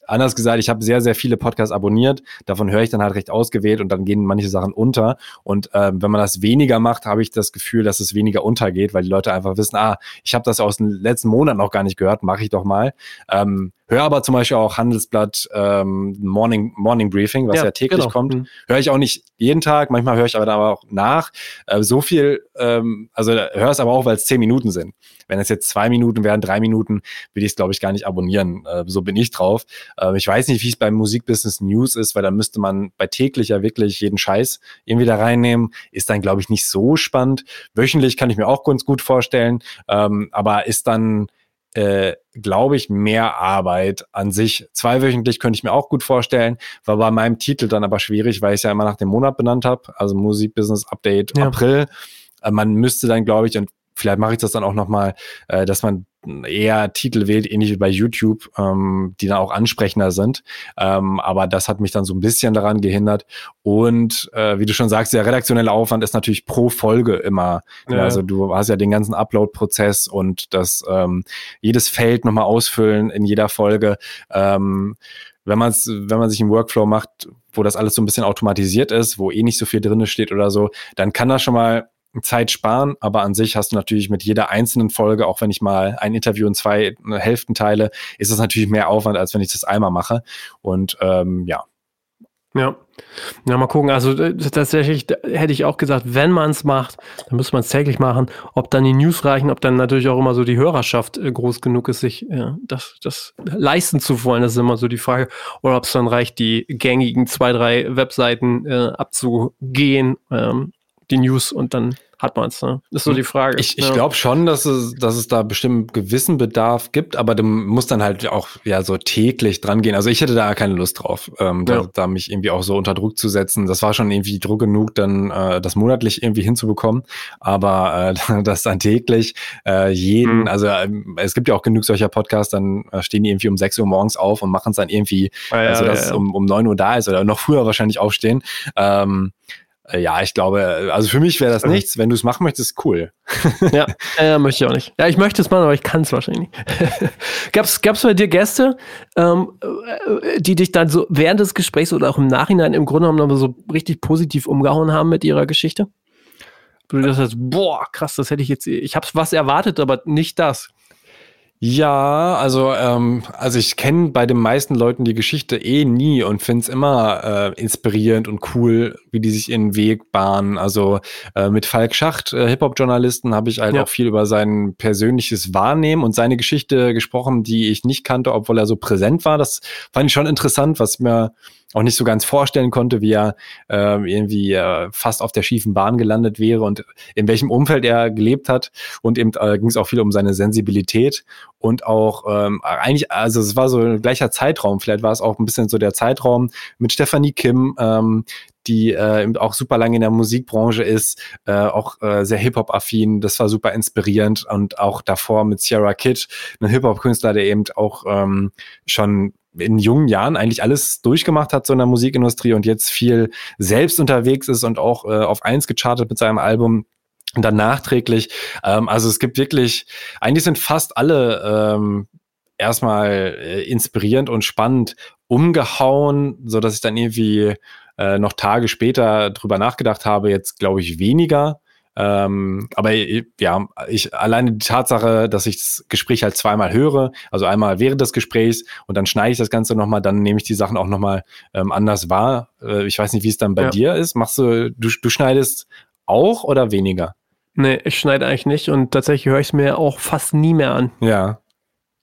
anders gesagt, ich habe sehr, sehr viele Podcasts abonniert. Davon höre ich dann halt recht ausgewählt und dann gehen manche Sachen unter. Und ähm, wenn man das weniger macht, habe ich das Gefühl, dass es weniger untergeht, weil die Leute einfach wissen, ah, ich habe das aus den letzten Monaten noch gar nicht gehört, mache ich doch mal. Ähm, Höre aber zum Beispiel auch Handelsblatt ähm, Morning, Morning Briefing, was ja, ja täglich genau. kommt. Mhm. Höre ich auch nicht jeden Tag, manchmal höre ich aber da auch nach. Äh, so viel, ähm, also höre es aber auch, weil es zehn Minuten sind. Wenn es jetzt zwei Minuten wären, drei Minuten, will ich es, glaube ich, gar nicht abonnieren. Äh, so bin ich drauf. Äh, ich weiß nicht, wie es beim Musikbusiness News ist, weil da müsste man bei täglich ja wirklich jeden Scheiß irgendwie da reinnehmen. Ist dann, glaube ich, nicht so spannend. Wöchentlich kann ich mir auch ganz gut vorstellen, ähm, aber ist dann äh, glaube ich, mehr Arbeit an sich. Zweiwöchentlich könnte ich mir auch gut vorstellen, war bei meinem Titel dann aber schwierig, weil ich es ja immer nach dem Monat benannt habe, also Musik Business Update ja. April. Äh, man müsste dann, glaube ich, und vielleicht mache ich das dann auch nochmal, äh, dass man eher Titel wählt, ähnlich wie bei YouTube, ähm, die dann auch ansprechender sind. Ähm, aber das hat mich dann so ein bisschen daran gehindert. Und äh, wie du schon sagst, der redaktionelle Aufwand ist natürlich pro Folge immer. Ja. Also du hast ja den ganzen Upload-Prozess und das ähm, jedes Feld nochmal ausfüllen in jeder Folge. Ähm, wenn man wenn man sich einen Workflow macht, wo das alles so ein bisschen automatisiert ist, wo eh nicht so viel drinne steht oder so, dann kann das schon mal Zeit sparen, aber an sich hast du natürlich mit jeder einzelnen Folge, auch wenn ich mal ein Interview in zwei Hälften teile, ist das natürlich mehr Aufwand, als wenn ich das einmal mache. Und ähm, ja. Ja. Ja, mal gucken. Also äh, tatsächlich hätte ich auch gesagt, wenn man es macht, dann muss man es täglich machen. Ob dann die News reichen, ob dann natürlich auch immer so die Hörerschaft äh, groß genug ist, sich ja, das, das leisten zu wollen, das ist immer so die Frage. Oder ob es dann reicht, die gängigen zwei, drei Webseiten äh, abzugehen. Ähm, die News und dann hat man es, ne? Ist so die Frage. Ich, ich ja. glaube schon, dass es, dass es da bestimmt gewissen Bedarf gibt, aber du musst dann halt auch ja so täglich dran gehen. Also ich hätte da keine Lust drauf, ähm, ja. da, da, mich irgendwie auch so unter Druck zu setzen. Das war schon irgendwie Druck genug, dann äh, das monatlich irgendwie hinzubekommen. Aber äh, das dann täglich äh, jeden, mhm. also äh, es gibt ja auch genug solcher Podcasts, dann äh, stehen die irgendwie um 6 Uhr morgens auf und machen es dann irgendwie, ja, also dass es um, um 9 Uhr da ist oder noch früher wahrscheinlich aufstehen. Ähm, äh, ja, ich glaube, also für mich wäre das nichts. Wenn du es machen möchtest, cool. ja, äh, möchte ich auch nicht. Ja, ich möchte es machen, aber ich kann es wahrscheinlich nicht. gab's, gab's bei dir Gäste, ähm, äh, die dich dann so während des Gesprächs oder auch im Nachhinein im Grunde genommen so richtig positiv umgehauen haben mit ihrer Geschichte? Du gesagt hast, boah, krass, das hätte ich jetzt, ich habe was erwartet, aber nicht das. Ja, also, ähm, also ich kenne bei den meisten Leuten die Geschichte eh nie und finde es immer äh, inspirierend und cool, wie die sich ihren Weg bahnen. Also äh, mit Falk Schacht, äh, Hip-Hop-Journalisten, habe ich halt ja. auch viel über sein persönliches Wahrnehmen und seine Geschichte gesprochen, die ich nicht kannte, obwohl er so präsent war. Das fand ich schon interessant, was mir auch nicht so ganz vorstellen konnte, wie er äh, irgendwie äh, fast auf der schiefen Bahn gelandet wäre und in welchem Umfeld er gelebt hat. Und eben äh, ging es auch viel um seine Sensibilität und auch ähm, eigentlich, also es war so ein gleicher Zeitraum, vielleicht war es auch ein bisschen so der Zeitraum mit Stephanie Kim, ähm, die äh, auch super lange in der Musikbranche ist, äh, auch äh, sehr Hip-Hop-affin. Das war super inspirierend und auch davor mit Sierra Kid, ein Hip-Hop-Künstler, der eben auch ähm, schon in jungen Jahren eigentlich alles durchgemacht hat so in der Musikindustrie und jetzt viel selbst unterwegs ist und auch äh, auf eins gechartet mit seinem Album und dann nachträglich. Ähm, also es gibt wirklich, eigentlich sind fast alle ähm, erstmal äh, inspirierend und spannend umgehauen, so dass ich dann irgendwie äh, noch Tage später drüber nachgedacht habe, jetzt glaube ich weniger. Ähm, aber ja, ich alleine die Tatsache, dass ich das Gespräch halt zweimal höre, also einmal während des Gesprächs und dann schneide ich das Ganze nochmal, dann nehme ich die Sachen auch nochmal ähm, anders wahr. Äh, ich weiß nicht, wie es dann bei ja. dir ist. Machst du, du, du schneidest auch oder weniger? Nee, ich schneide eigentlich nicht und tatsächlich höre ich es mir auch fast nie mehr an. Ja.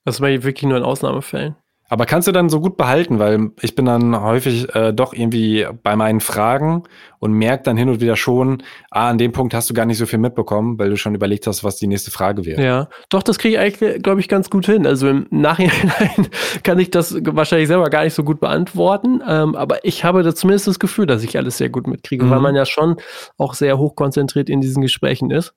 Das war wirklich nur in Ausnahmefällen. Aber kannst du dann so gut behalten, weil ich bin dann häufig äh, doch irgendwie bei meinen Fragen und merke dann hin und wieder schon, ah, an dem Punkt hast du gar nicht so viel mitbekommen, weil du schon überlegt hast, was die nächste Frage wäre. Ja, doch, das kriege ich eigentlich, glaube ich, ganz gut hin. Also im Nachhinein kann ich das wahrscheinlich selber gar nicht so gut beantworten, ähm, aber ich habe da zumindest das Gefühl, dass ich alles sehr gut mitkriege, mhm. weil man ja schon auch sehr hochkonzentriert in diesen Gesprächen ist.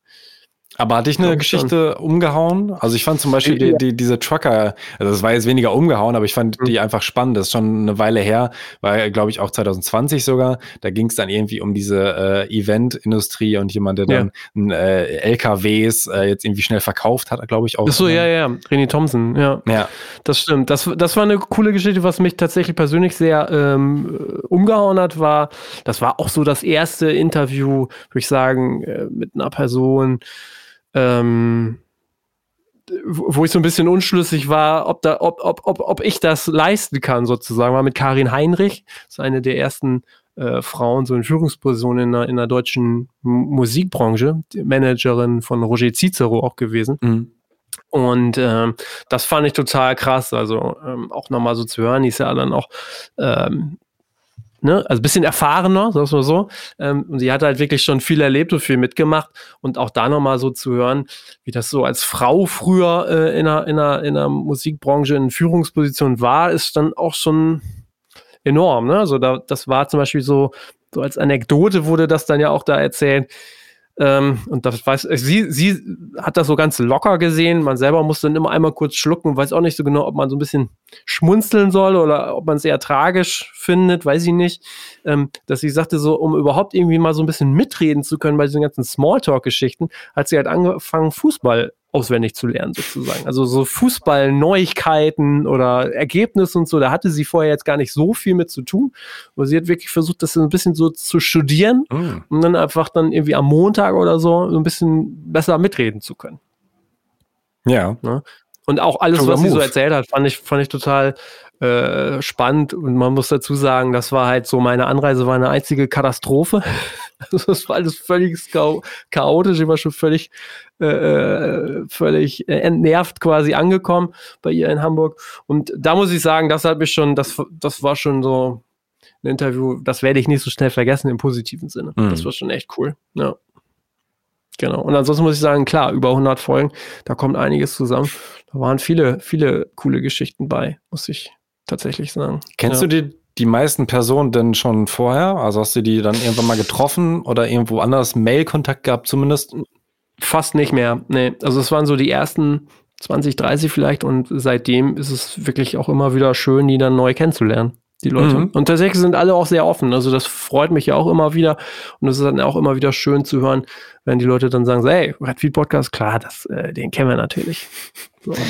Aber hat dich eine Geschichte schon. umgehauen? Also ich fand zum Beispiel die, die, diese Trucker, also das war jetzt weniger umgehauen, aber ich fand mhm. die einfach spannend. Das ist schon eine Weile her, war glaube ich auch 2020 sogar. Da ging es dann irgendwie um diese äh, Event-Industrie und jemand, der ja. dann äh, LKWs äh, jetzt irgendwie schnell verkauft hat, glaube ich auch. Ach so, ja, ja, René Thompson, ja. Ja. Das stimmt. Das, das war eine coole Geschichte, was mich tatsächlich persönlich sehr ähm, umgehauen hat, war, das war auch so das erste Interview, würde ich sagen, äh, mit einer Person, ähm, wo ich so ein bisschen unschlüssig war, ob, da, ob, ob, ob, ob ich das leisten kann, sozusagen, war mit Karin Heinrich, ist eine der ersten äh, Frauen so in Führungspositionen in der, in der deutschen Musikbranche, Managerin von Roger Cicero auch gewesen. Mhm. Und ähm, das fand ich total krass. Also ähm, auch nochmal so zu hören, die ist ja dann auch ähm, ne, also bisschen erfahrener, sagst du so. Ähm, und sie hat halt wirklich schon viel erlebt und viel mitgemacht. Und auch da nochmal so zu hören, wie das so als Frau früher äh, in, der, in, der, in der Musikbranche in Führungsposition war, ist dann auch schon enorm. Ne? Also da, das war zum Beispiel so, so als Anekdote wurde das dann ja auch da erzählt, ähm, und das weiß, sie, sie hat das so ganz locker gesehen. Man selber muss dann immer einmal kurz schlucken weiß auch nicht so genau, ob man so ein bisschen schmunzeln soll oder ob man es eher tragisch findet, weiß ich nicht. Ähm, dass sie sagte, so, um überhaupt irgendwie mal so ein bisschen mitreden zu können bei diesen ganzen Smalltalk-Geschichten, hat sie halt angefangen, Fußball auswendig zu lernen, sozusagen. Also so Fußball-Neuigkeiten oder Ergebnisse und so, da hatte sie vorher jetzt gar nicht so viel mit zu tun. Aber sie hat wirklich versucht, das ein bisschen so zu studieren mm. und dann einfach dann irgendwie am Montag oder so ein bisschen besser mitreden zu können. Ja. Ne? Und auch alles, was sie so erzählt hat, fand ich, fand ich total äh, spannend. Und man muss dazu sagen, das war halt so, meine Anreise war eine einzige Katastrophe. Also das war alles völlig chaotisch. Ich war schon völlig, äh, äh, völlig äh, entnervt quasi angekommen bei ihr in Hamburg. Und da muss ich sagen, das hat mich schon, das, das war schon so ein Interview, das werde ich nicht so schnell vergessen im positiven Sinne. Mhm. Das war schon echt cool. Ja. Genau. Und ansonsten muss ich sagen, klar, über 100 Folgen, da kommt einiges zusammen. Da waren viele, viele coole Geschichten bei, muss ich tatsächlich sagen. Kennst ja. du die, die meisten Personen denn schon vorher? Also hast du die dann irgendwann mal getroffen oder irgendwo anders Mail-Kontakt gehabt zumindest? Fast nicht mehr. Nee, also es waren so die ersten 20, 30 vielleicht und seitdem ist es wirklich auch immer wieder schön, die dann neu kennenzulernen die Leute. Mhm. Und tatsächlich sind alle auch sehr offen. Also das freut mich ja auch immer wieder. Und es ist dann auch immer wieder schön zu hören, wenn die Leute dann sagen, so, hey, Redfeed Podcast, klar, das, äh, den kennen wir natürlich. So,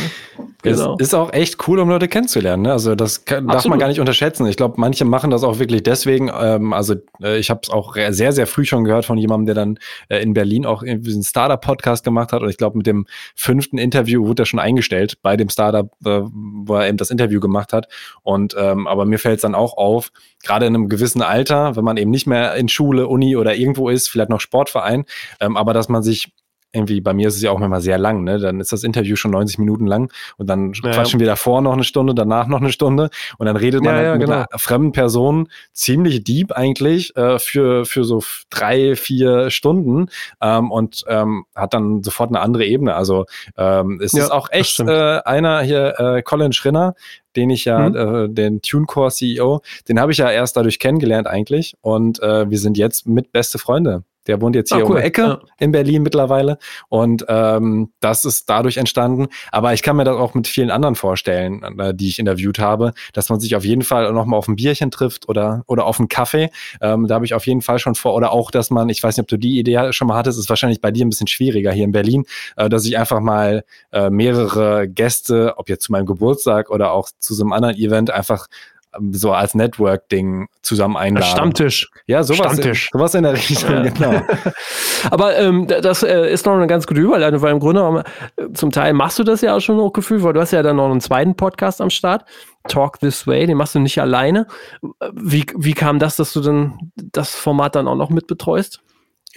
genau. Es ist auch echt cool, um Leute kennenzulernen. Ne? Also das kann, darf man gar nicht unterschätzen. Ich glaube, manche machen das auch wirklich deswegen. Ähm, also äh, ich habe es auch sehr, sehr früh schon gehört von jemandem, der dann äh, in Berlin auch irgendwie einen Startup-Podcast gemacht hat. Und ich glaube, mit dem fünften Interview wurde er schon eingestellt bei dem Startup, äh, wo er eben das Interview gemacht hat. Und ähm, aber mir fällt es dann auch auf, gerade in einem gewissen Alter, wenn man eben nicht mehr in Schule, Uni oder irgendwo ist, vielleicht noch Sportverein, ähm, aber dass man sich irgendwie, bei mir ist es ja auch immer sehr lang, ne? Dann ist das Interview schon 90 Minuten lang und dann ja, quatschen ja. wir davor noch eine Stunde, danach noch eine Stunde und dann redet man ja, halt mit genau. einer fremden Person ziemlich deep eigentlich äh, für, für so drei, vier Stunden ähm, und ähm, hat dann sofort eine andere Ebene. Also ähm, es ist auch echt äh, einer hier, äh, Colin Schrinner, den ich ja, mhm. äh, den TuneCore CEO, den habe ich ja erst dadurch kennengelernt eigentlich und äh, wir sind jetzt mit beste Freunde. Der wohnt jetzt hier ah, cool. um die Ecke ja. in Berlin mittlerweile. Und ähm, das ist dadurch entstanden. Aber ich kann mir das auch mit vielen anderen vorstellen, äh, die ich interviewt habe, dass man sich auf jeden Fall nochmal auf ein Bierchen trifft oder, oder auf einen Kaffee. Ähm, da habe ich auf jeden Fall schon vor. Oder auch, dass man, ich weiß nicht, ob du die Idee schon mal hattest, ist wahrscheinlich bei dir ein bisschen schwieriger hier in Berlin, äh, dass ich einfach mal äh, mehrere Gäste, ob jetzt zu meinem Geburtstag oder auch zu so einem anderen Event, einfach so als Network-Ding zusammen einladen. Stammtisch. Ja, sowas, Stammtisch. In, sowas in der Richtung, genau. Aber ähm, das äh, ist noch eine ganz gute Überleitung, weil im Grunde genommen, äh, zum Teil machst du das ja auch schon noch gefühlt, weil du hast ja dann noch einen zweiten Podcast am Start, Talk This Way, den machst du nicht alleine. Wie, wie kam das, dass du dann das Format dann auch noch mitbetreust?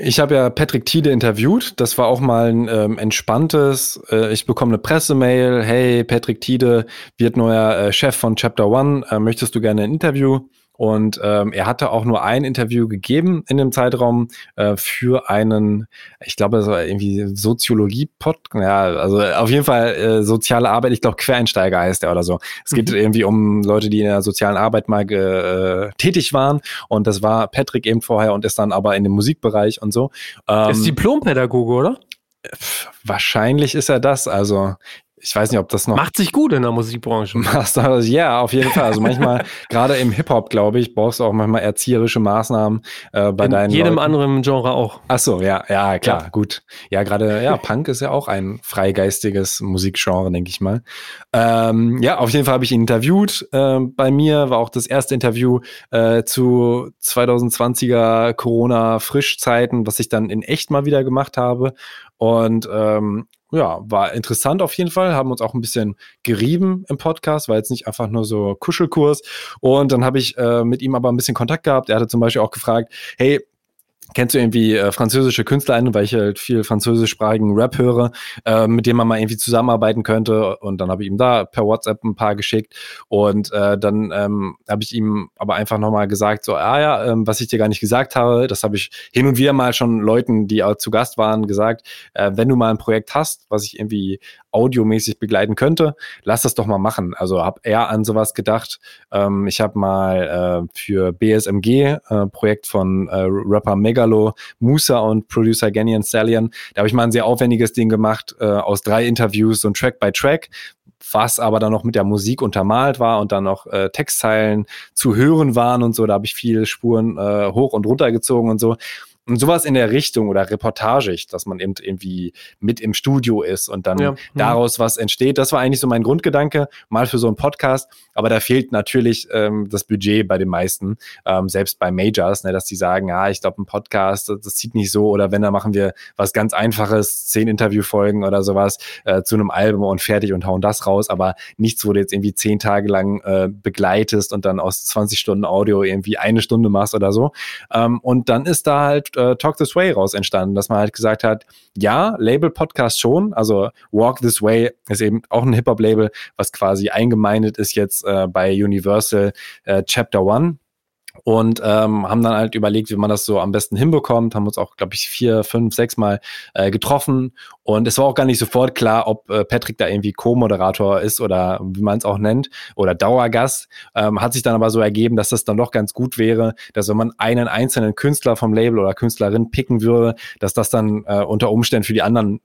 Ich habe ja Patrick Tiede interviewt. Das war auch mal ein ähm, entspanntes. Äh, ich bekomme eine Pressemail. Hey, Patrick Tiede wird neuer äh, Chef von Chapter One. Äh, möchtest du gerne ein Interview? Und ähm, er hatte auch nur ein Interview gegeben in dem Zeitraum äh, für einen, ich glaube, das war irgendwie Soziologie-Pod, ja, also auf jeden Fall äh, soziale Arbeit, ich glaube Quereinsteiger heißt er oder so. Es geht mhm. irgendwie um Leute, die in der sozialen Arbeit mal äh, tätig waren und das war Patrick eben vorher und ist dann aber in dem Musikbereich und so. Ähm, ist Diplompädagoge, oder? Wahrscheinlich ist er das. Also ich weiß nicht, ob das noch. Macht sich gut in der Musikbranche. ja, auf jeden Fall. Also manchmal, gerade im Hip-Hop, glaube ich, brauchst du auch manchmal erzieherische Maßnahmen äh, bei in deinen. jedem Leuten. anderen Genre auch. Ach so, ja, ja, klar, ja. gut. Ja, gerade, ja, Punk ist ja auch ein freigeistiges Musikgenre, denke ich mal. Ähm, ja, auf jeden Fall habe ich ihn interviewt. Äh, bei mir war auch das erste Interview äh, zu 2020er Corona-Frischzeiten, was ich dann in echt mal wieder gemacht habe. Und ähm, ja, war interessant auf jeden Fall, haben uns auch ein bisschen gerieben im Podcast, war jetzt nicht einfach nur so Kuschelkurs. Und dann habe ich äh, mit ihm aber ein bisschen Kontakt gehabt. Er hatte zum Beispiel auch gefragt, hey, Kennst du irgendwie äh, französische Künstler ein, weil ich halt viel französischsprachigen Rap höre, äh, mit dem man mal irgendwie zusammenarbeiten könnte. Und dann habe ich ihm da per WhatsApp ein paar geschickt. Und äh, dann ähm, habe ich ihm aber einfach nochmal gesagt, so, ah ja, ähm, was ich dir gar nicht gesagt habe, das habe ich hin und wieder mal schon Leuten, die auch zu Gast waren, gesagt, äh, wenn du mal ein Projekt hast, was ich irgendwie audiomäßig begleiten könnte, lass das doch mal machen. Also habe eher an sowas gedacht. Ähm, ich habe mal äh, für BSMG, äh, Projekt von äh, Rapper Megalo, Musa und Producer Ganyan Stallion, da habe ich mal ein sehr aufwendiges Ding gemacht, äh, aus drei Interviews, so Track by Track, was aber dann noch mit der Musik untermalt war und dann noch äh, Textzeilen zu hören waren und so. Da habe ich viele Spuren äh, hoch und runter gezogen und so. Und sowas in der Richtung oder reportagig, dass man eben irgendwie mit im Studio ist und dann ja. Mhm. daraus was entsteht. Das war eigentlich so mein Grundgedanke, mal für so einen Podcast. Aber da fehlt natürlich ähm, das Budget bei den meisten, ähm, selbst bei Majors, ne, dass die sagen, ja, ich glaube, ein Podcast, das, das zieht nicht so. Oder wenn, dann machen wir was ganz Einfaches, zehn Interviewfolgen oder sowas äh, zu einem Album und fertig und hauen das raus. Aber nichts, wo du jetzt irgendwie zehn Tage lang äh, begleitest und dann aus 20 Stunden Audio irgendwie eine Stunde machst oder so. Ähm, und dann ist da halt äh, Talk This Way raus entstanden, dass man halt gesagt hat, ja, Label-Podcast schon, also Walk This Way ist eben auch ein Hip-Hop-Label, was quasi eingemeindet ist jetzt äh, bei Universal äh, Chapter One und ähm, haben dann halt überlegt, wie man das so am besten hinbekommt, haben uns auch, glaube ich, vier, fünf, sechs Mal äh, getroffen und es war auch gar nicht sofort klar, ob äh, Patrick da irgendwie Co-Moderator ist oder wie man es auch nennt oder Dauergast. Ähm, hat sich dann aber so ergeben, dass das dann doch ganz gut wäre, dass wenn man einen einzelnen Künstler vom Label oder Künstlerin picken würde, dass das dann äh, unter Umständen für die anderen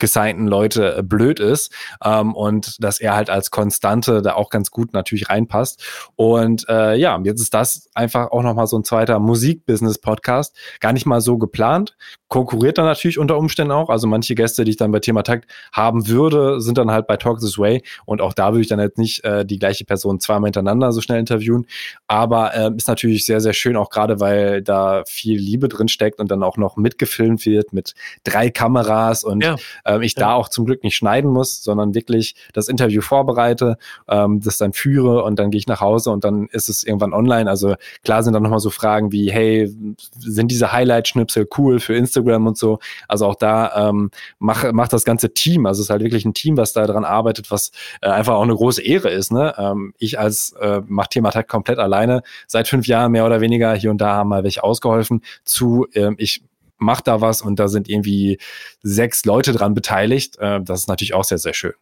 gesignten Leute äh, blöd ist ähm, und dass er halt als Konstante da auch ganz gut natürlich reinpasst. Und äh, ja, jetzt ist das einfach auch nochmal so ein zweiter Musik-Business-Podcast. Gar nicht mal so geplant. Konkurriert dann natürlich unter Umständen auch. Also manche Gäste, die ich dann bei Thema Takt haben würde, sind dann halt bei Talk This Way. Und auch da würde ich dann jetzt nicht äh, die gleiche Person zweimal hintereinander so schnell interviewen. Aber äh, ist natürlich sehr, sehr schön, auch gerade weil da viel Liebe drin steckt und dann auch noch mitgefilmt wird mit drei Kameras und ja ähm, ich ja. da auch zum Glück nicht schneiden muss, sondern wirklich das Interview vorbereite, ähm, das dann führe und dann gehe ich nach Hause und dann ist es irgendwann online. Also klar sind dann nochmal so Fragen wie, hey, sind diese Highlight-Schnipsel cool für Instagram und so? Also auch da ähm, macht mach das ganze Team, also es ist halt wirklich ein Team, was da dran arbeitet, was äh, einfach auch eine große Ehre ist. Ne? Ähm, ich als äh, mach Thema Tag komplett alleine, seit fünf Jahren mehr oder weniger, hier und da haben mal welche ausgeholfen, zu ähm, ich macht da was und da sind irgendwie sechs Leute dran beteiligt. Äh, das ist natürlich auch sehr, sehr schön.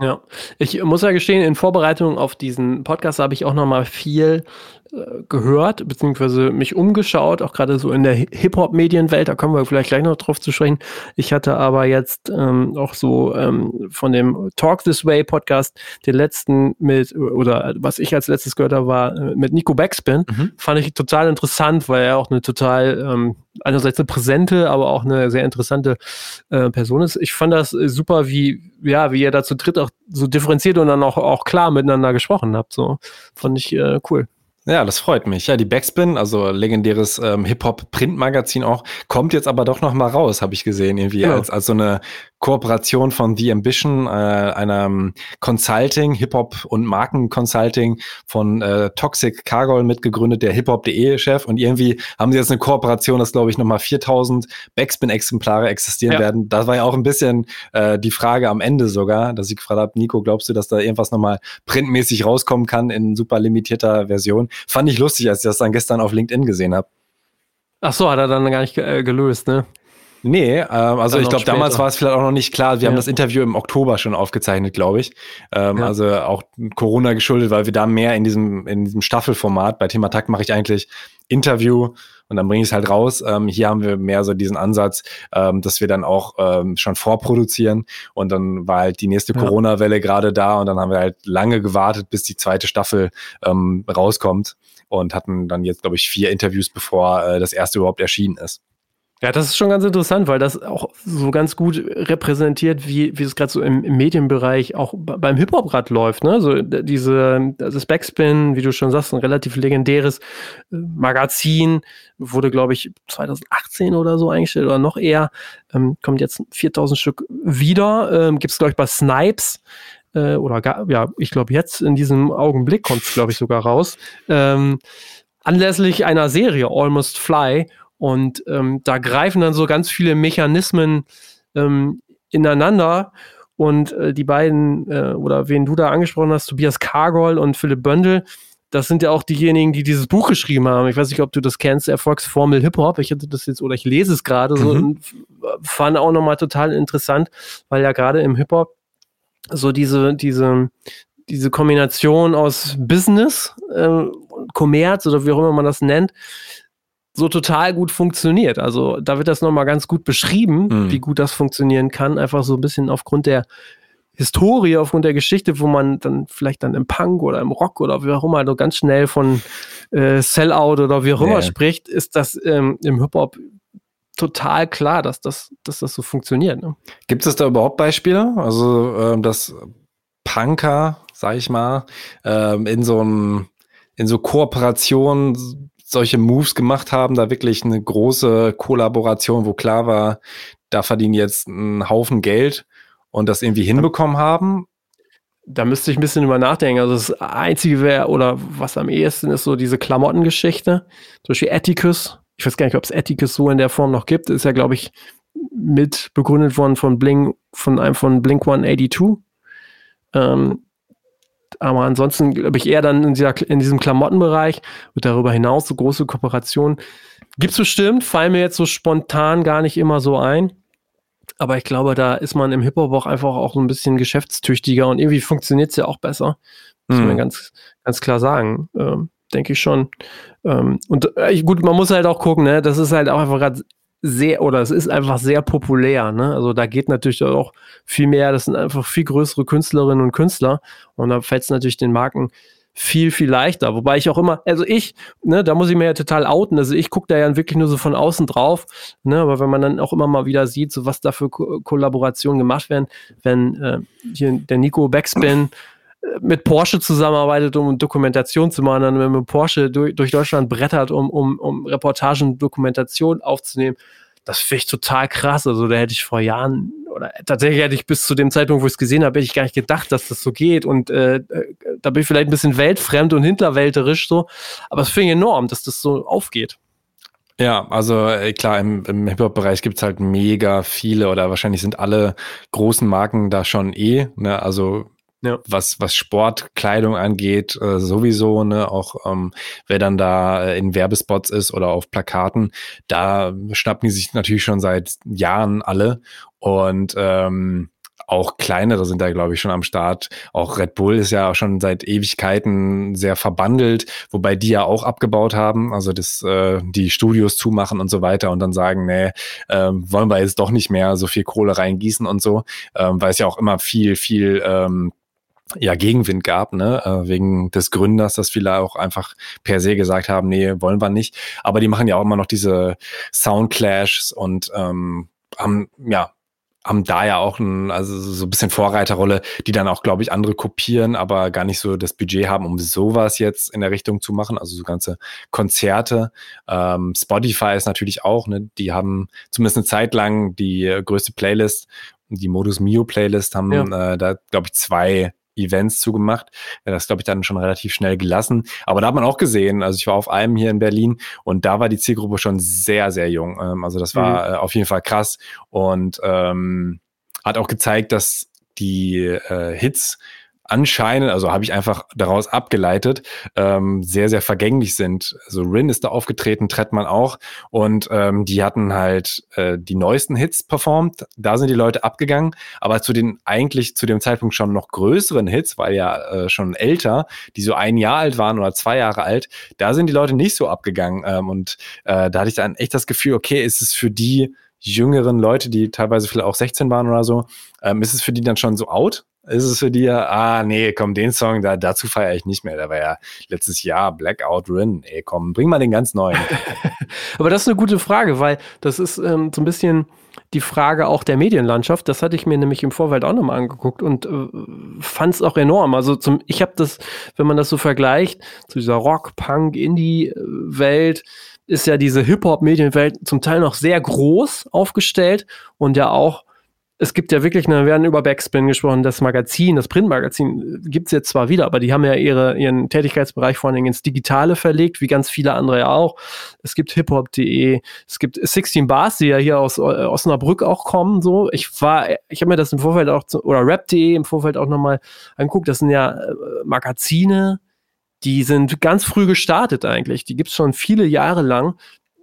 Ja, ich muss ja gestehen, in Vorbereitung auf diesen Podcast habe ich auch noch mal viel gehört, beziehungsweise mich umgeschaut, auch gerade so in der Hip-Hop-Medienwelt, da kommen wir vielleicht gleich noch drauf zu sprechen. Ich hatte aber jetzt ähm, auch so ähm, von dem Talk This Way Podcast den letzten mit, oder was ich als letztes gehört habe, war äh, mit Nico Backspin. Mhm. Fand ich total interessant, weil er auch eine total, ähm, einerseits eine präsente, aber auch eine sehr interessante äh, Person ist. Ich fand das super, wie, ja, wie ihr dazu tritt, auch so differenziert und dann auch, auch klar miteinander gesprochen habt. So fand ich äh, cool. Ja, das freut mich. Ja, die Backspin, also legendäres ähm, Hip-Hop-Printmagazin auch, kommt jetzt aber doch noch mal raus, habe ich gesehen, irgendwie ja. als, als so eine Kooperation von The Ambition, äh, einem Consulting, Hip-Hop und Marken-Consulting von äh, Toxic Cargol mitgegründet, der Hip-Hop.de-Chef. Und irgendwie haben sie jetzt eine Kooperation, dass, glaube ich, nochmal 4000 Backspin-Exemplare existieren ja. werden. Das war ja auch ein bisschen äh, die Frage am Ende sogar, dass ich gefragt habe, Nico, glaubst du, dass da irgendwas nochmal printmäßig rauskommen kann in super limitierter Version? Fand ich lustig, als ich das dann gestern auf LinkedIn gesehen habe. Ach so, hat er dann gar nicht äh, gelöst, ne? Nee, ähm, also ich glaube, damals war es vielleicht auch noch nicht klar. Wir ja. haben das Interview im Oktober schon aufgezeichnet, glaube ich. Ähm, ja. Also auch Corona geschuldet, weil wir da mehr in diesem, in diesem Staffelformat, bei Thema Takt mache ich eigentlich Interview und dann bringe ich es halt raus. Ähm, hier haben wir mehr so diesen Ansatz, ähm, dass wir dann auch ähm, schon vorproduzieren und dann war halt die nächste ja. Corona-Welle gerade da und dann haben wir halt lange gewartet, bis die zweite Staffel ähm, rauskommt und hatten dann jetzt, glaube ich, vier Interviews, bevor äh, das erste überhaupt erschienen ist. Ja, das ist schon ganz interessant, weil das auch so ganz gut repräsentiert, wie, wie es gerade so im, im, Medienbereich auch beim Hip-Hop gerade läuft. Ne? So diese, das Backspin, wie du schon sagst, ein relativ legendäres äh, Magazin, wurde, glaube ich, 2018 oder so eingestellt oder noch eher. Ähm, kommt jetzt 4000 Stück wieder. Ähm, Gibt es, glaube ich, bei Snipes. Äh, oder gar, ja, ich glaube, jetzt in diesem Augenblick kommt es, glaube ich, sogar raus. Ähm, anlässlich einer Serie, Almost Fly. Und ähm, da greifen dann so ganz viele Mechanismen ähm, ineinander. Und äh, die beiden, äh, oder wen du da angesprochen hast, Tobias Kargol und Philipp Böndel, das sind ja auch diejenigen, die dieses Buch geschrieben haben. Ich weiß nicht, ob du das kennst, Erfolgsformel Hip-Hop. Ich hatte das jetzt, oder ich lese es gerade mhm. so und fand auch nochmal total interessant, weil ja gerade im Hip-Hop so diese, diese, diese Kombination aus Business, äh, Kommerz oder wie auch immer man das nennt, so total gut funktioniert. Also da wird das nochmal ganz gut beschrieben, mhm. wie gut das funktionieren kann. Einfach so ein bisschen aufgrund der Historie, aufgrund der Geschichte, wo man dann vielleicht dann im Punk oder im Rock oder wie auch immer so ganz schnell von äh, Sellout oder wie auch immer yeah. spricht, ist das ähm, im Hip-Hop total klar, dass das, dass das so funktioniert. Ne? Gibt es da überhaupt Beispiele? Also, ähm, dass Punker, sag ich mal, ähm, in so einem in so Kooperationen solche Moves gemacht haben, da wirklich eine große Kollaboration, wo klar war, da verdienen jetzt einen Haufen Geld und das irgendwie hinbekommen haben. Da müsste ich ein bisschen über nachdenken. Also das Einzige wäre, oder was am ehesten ist, so diese Klamottengeschichte. Zum Beispiel Atticus. Ich weiß gar nicht, ob es Atticus so in der Form noch gibt. Ist ja, glaube ich, mit begründet worden von Blink, von einem von Blink 182. Ähm, aber ansonsten glaube ich eher dann in, dieser, in diesem Klamottenbereich und darüber hinaus so große Kooperationen. Gibt's bestimmt, fallen mir jetzt so spontan gar nicht immer so ein. Aber ich glaube, da ist man im Hip-Hop auch einfach auch so ein bisschen geschäftstüchtiger und irgendwie funktioniert es ja auch besser. Muss mhm. man ganz, ganz klar sagen. Ähm, Denke ich schon. Ähm, und äh, gut, man muss halt auch gucken, ne? Das ist halt auch einfach gerade sehr, oder es ist einfach sehr populär, ne? Also da geht natürlich auch viel mehr, das sind einfach viel größere Künstlerinnen und Künstler. Und da fällt es natürlich den Marken viel, viel leichter. Wobei ich auch immer, also ich, ne, da muss ich mir ja total outen. Also ich gucke da ja wirklich nur so von außen drauf. Ne, aber wenn man dann auch immer mal wieder sieht, so was da für Ko Kollaborationen gemacht werden, wenn äh, hier der Nico Backspin mit Porsche zusammenarbeitet, um Dokumentation zu machen, dann wenn man Porsche durch, durch Deutschland brettert, um, um, um Reportagen, Dokumentation aufzunehmen, das finde ich total krass. Also da hätte ich vor Jahren oder tatsächlich hätte ich bis zu dem Zeitpunkt, wo ich es gesehen habe, hätte ich gar nicht gedacht, dass das so geht. Und äh, äh da bin ich vielleicht ein bisschen weltfremd und hinterwälterisch so. Aber es finde ich enorm, dass das so aufgeht. Ja, also äh, klar, im, im Hip-Hop-Bereich gibt's halt mega viele oder wahrscheinlich sind alle großen Marken da schon eh. Ne? Also ja. was, was Sportkleidung angeht, äh, sowieso, ne, auch ähm, wer dann da äh, in Werbespots ist oder auf Plakaten, da schnappen die sich natürlich schon seit Jahren alle. Und ähm, auch kleinere sind da, glaube ich, schon am Start. Auch Red Bull ist ja auch schon seit Ewigkeiten sehr verbandelt, wobei die ja auch abgebaut haben, also das, äh, die Studios zumachen und so weiter und dann sagen, nee, äh, wollen wir jetzt doch nicht mehr so viel Kohle reingießen und so, ähm, weil es ja auch immer viel, viel ähm, ja Gegenwind gab, ne, äh, wegen des Gründers, dass viele auch einfach per se gesagt haben, nee, wollen wir nicht. Aber die machen ja auch immer noch diese Soundclashs und ähm, haben ja haben da ja auch ein, also so ein bisschen Vorreiterrolle, die dann auch, glaube ich, andere kopieren, aber gar nicht so das Budget haben, um sowas jetzt in der Richtung zu machen. Also so ganze Konzerte. Ähm, Spotify ist natürlich auch, ne, die haben zumindest eine Zeit lang die größte Playlist, die Modus Mio Playlist, haben ja. äh, da, glaube ich, zwei Events zugemacht. Das glaube ich dann schon relativ schnell gelassen. Aber da hat man auch gesehen, also ich war auf einem hier in Berlin und da war die Zielgruppe schon sehr, sehr jung. Ähm, also das war mhm. äh, auf jeden Fall krass und ähm, hat auch gezeigt, dass die äh, Hits anscheinend, also habe ich einfach daraus abgeleitet, ähm, sehr, sehr vergänglich sind. Also Rin ist da aufgetreten, Trettmann auch. Und ähm, die hatten halt äh, die neuesten Hits performt. Da sind die Leute abgegangen. Aber zu den eigentlich zu dem Zeitpunkt schon noch größeren Hits, weil ja äh, schon älter, die so ein Jahr alt waren oder zwei Jahre alt, da sind die Leute nicht so abgegangen. Ähm, und äh, da hatte ich dann echt das Gefühl, okay, ist es für die jüngeren Leute, die teilweise vielleicht auch 16 waren oder so, ähm, ist es für die dann schon so out? Ist es für dich, ah, nee, komm, den Song, da, dazu feiere ich nicht mehr. Da war ja letztes Jahr Blackout Rin. Ey, komm, bring mal den ganz neuen. Aber das ist eine gute Frage, weil das ist ähm, so ein bisschen die Frage auch der Medienlandschaft. Das hatte ich mir nämlich im Vorfeld auch nochmal angeguckt und äh, fand es auch enorm. Also zum, ich habe das, wenn man das so vergleicht, zu dieser Rock, Punk, Indie-Welt, ist ja diese Hip-Hop-Medienwelt zum Teil noch sehr groß aufgestellt und ja auch es gibt ja wirklich, wir werden über Backspin gesprochen, das Magazin, das Printmagazin gibt es jetzt zwar wieder, aber die haben ja ihre, ihren Tätigkeitsbereich vor allen Dingen ins Digitale verlegt, wie ganz viele andere ja auch. Es gibt hiphop.de, es gibt 16 Bars, die ja hier aus äh, Osnabrück auch kommen, so. Ich war, ich habe mir das im Vorfeld auch, oder rap.de im Vorfeld auch nochmal angeguckt, das sind ja äh, Magazine, die sind ganz früh gestartet eigentlich. Die gibt es schon viele Jahre lang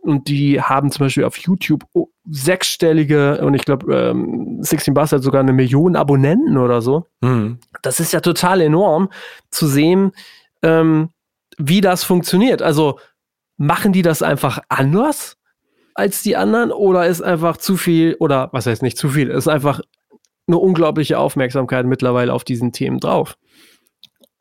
und die haben zum Beispiel auf YouTube sechsstellige, und ich glaube, ähm, 16 Bars hat sogar eine Million Abonnenten oder so. Mhm. Das ist ja total enorm zu sehen, ähm, wie das funktioniert. Also machen die das einfach anders als die anderen oder ist einfach zu viel, oder was heißt nicht zu viel, ist einfach eine unglaubliche Aufmerksamkeit mittlerweile auf diesen Themen drauf?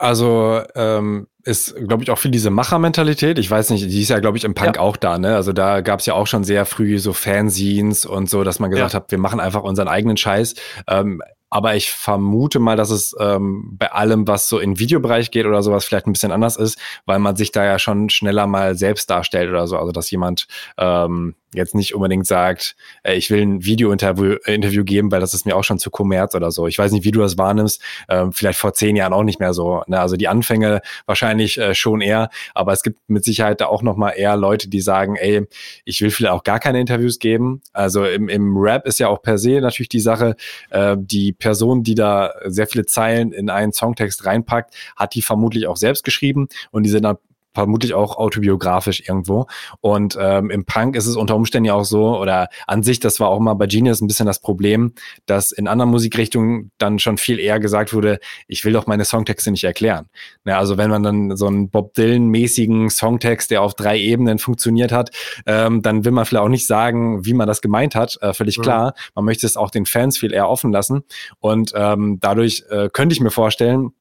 Also ähm, ist, glaube ich, auch viel diese Machermentalität. Ich weiß nicht, die ist ja, glaube ich, im Punk ja. auch da, ne? Also da gab es ja auch schon sehr früh so Fanzines und so, dass man gesagt ja. hat, wir machen einfach unseren eigenen Scheiß. Ähm, aber ich vermute mal, dass es ähm, bei allem, was so in Videobereich geht oder sowas, vielleicht ein bisschen anders ist, weil man sich da ja schon schneller mal selbst darstellt oder so. Also dass jemand ähm, jetzt nicht unbedingt sagt, äh, ich will ein Video-Interview Interview geben, weil das ist mir auch schon zu Kommerz oder so. Ich weiß nicht, wie du das wahrnimmst. Ähm, vielleicht vor zehn Jahren auch nicht mehr so. Ne? Also die Anfänge wahrscheinlich äh, schon eher, aber es gibt mit Sicherheit da auch noch mal eher Leute, die sagen, ey, ich will vielleicht auch gar keine Interviews geben. Also im, im Rap ist ja auch per se natürlich die Sache, äh, die Person, die da sehr viele Zeilen in einen Songtext reinpackt, hat die vermutlich auch selbst geschrieben. Und die sind dann vermutlich auch autobiografisch irgendwo. Und ähm, im Punk ist es unter Umständen ja auch so, oder an sich, das war auch mal bei Genius ein bisschen das Problem, dass in anderen Musikrichtungen dann schon viel eher gesagt wurde, ich will doch meine Songtexte nicht erklären. Ja, also wenn man dann so einen Bob Dylan-mäßigen Songtext, der auf drei Ebenen funktioniert hat, ähm, dann will man vielleicht auch nicht sagen, wie man das gemeint hat, äh, völlig mhm. klar. Man möchte es auch den Fans viel eher offen lassen. Und ähm, dadurch äh, könnte ich mir vorstellen,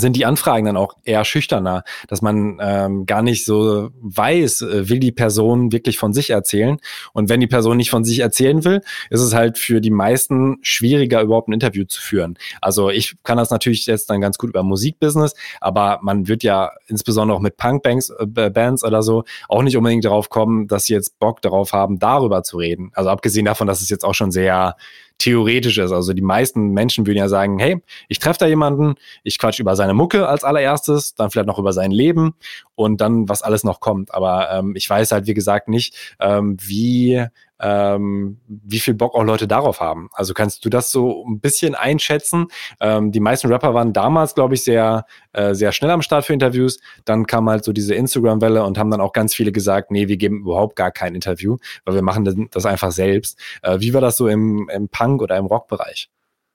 sind die Anfragen dann auch eher schüchterner, dass man ähm, gar nicht so weiß, äh, will die Person wirklich von sich erzählen. Und wenn die Person nicht von sich erzählen will, ist es halt für die meisten schwieriger, überhaupt ein Interview zu führen. Also ich kann das natürlich jetzt dann ganz gut über Musikbusiness, aber man wird ja insbesondere auch mit Punkbands äh, Bands oder so auch nicht unbedingt darauf kommen, dass sie jetzt Bock darauf haben, darüber zu reden. Also abgesehen davon, dass es jetzt auch schon sehr theoretisch ist. Also die meisten Menschen würden ja sagen, hey, ich treffe da jemanden, ich quatsch über seine Mucke als allererstes, dann vielleicht noch über sein Leben und dann, was alles noch kommt. Aber ähm, ich weiß halt, wie gesagt, nicht, ähm, wie ähm, wie viel Bock auch Leute darauf haben. Also kannst du das so ein bisschen einschätzen? Ähm, die meisten Rapper waren damals, glaube ich, sehr, äh, sehr schnell am Start für Interviews. Dann kam halt so diese Instagram-Welle und haben dann auch ganz viele gesagt, nee, wir geben überhaupt gar kein Interview, weil wir machen das einfach selbst. Äh, wie war das so im, im Punk- oder im Rockbereich?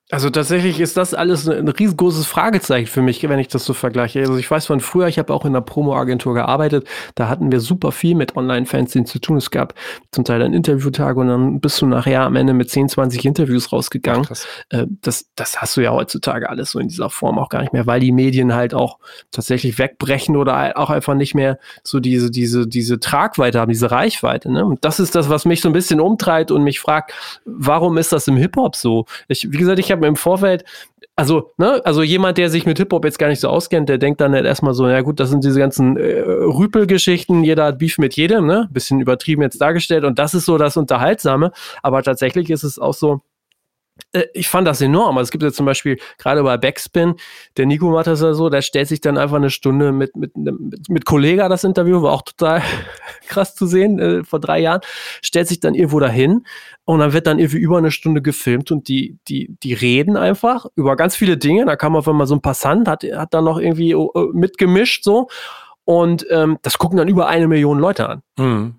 Also tatsächlich ist das alles ein riesengroßes Fragezeichen für mich, wenn ich das so vergleiche. Also ich weiß von früher, ich habe auch in einer Promo-Agentur gearbeitet, da hatten wir super viel mit Online-Fanzine zu tun. Es gab zum Teil dann Interviewtage und dann bist du nachher am Ende mit 10, 20 Interviews rausgegangen. Ach, äh, das, das hast du ja heutzutage alles so in dieser Form auch gar nicht mehr, weil die Medien halt auch tatsächlich wegbrechen oder auch einfach nicht mehr so diese, diese, diese Tragweite haben, diese Reichweite. Ne? Und das ist das, was mich so ein bisschen umtreibt und mich fragt, warum ist das im Hip-Hop so? Ich, wie gesagt, ich habe habe mir im Vorfeld, also, ne, also jemand, der sich mit Hip-Hop jetzt gar nicht so auskennt, der denkt dann halt erstmal so, ja gut, das sind diese ganzen äh, Rüpelgeschichten, jeder hat Beef mit jedem, ne? Bisschen übertrieben jetzt dargestellt und das ist so das Unterhaltsame, aber tatsächlich ist es auch so, ich fand das enorm. Also es gibt ja zum Beispiel gerade bei Backspin, der Nico macht das ja so, der stellt sich dann einfach eine Stunde mit, mit, mit, mit Kollega das Interview, war auch total krass zu sehen, äh, vor drei Jahren, stellt sich dann irgendwo dahin und dann wird dann irgendwie über eine Stunde gefilmt und die, die, die reden einfach über ganz viele Dinge. Da kam auf einmal so ein Passant, hat, hat dann noch irgendwie uh, mitgemischt so. Und ähm, das gucken dann über eine Million Leute an. Mhm.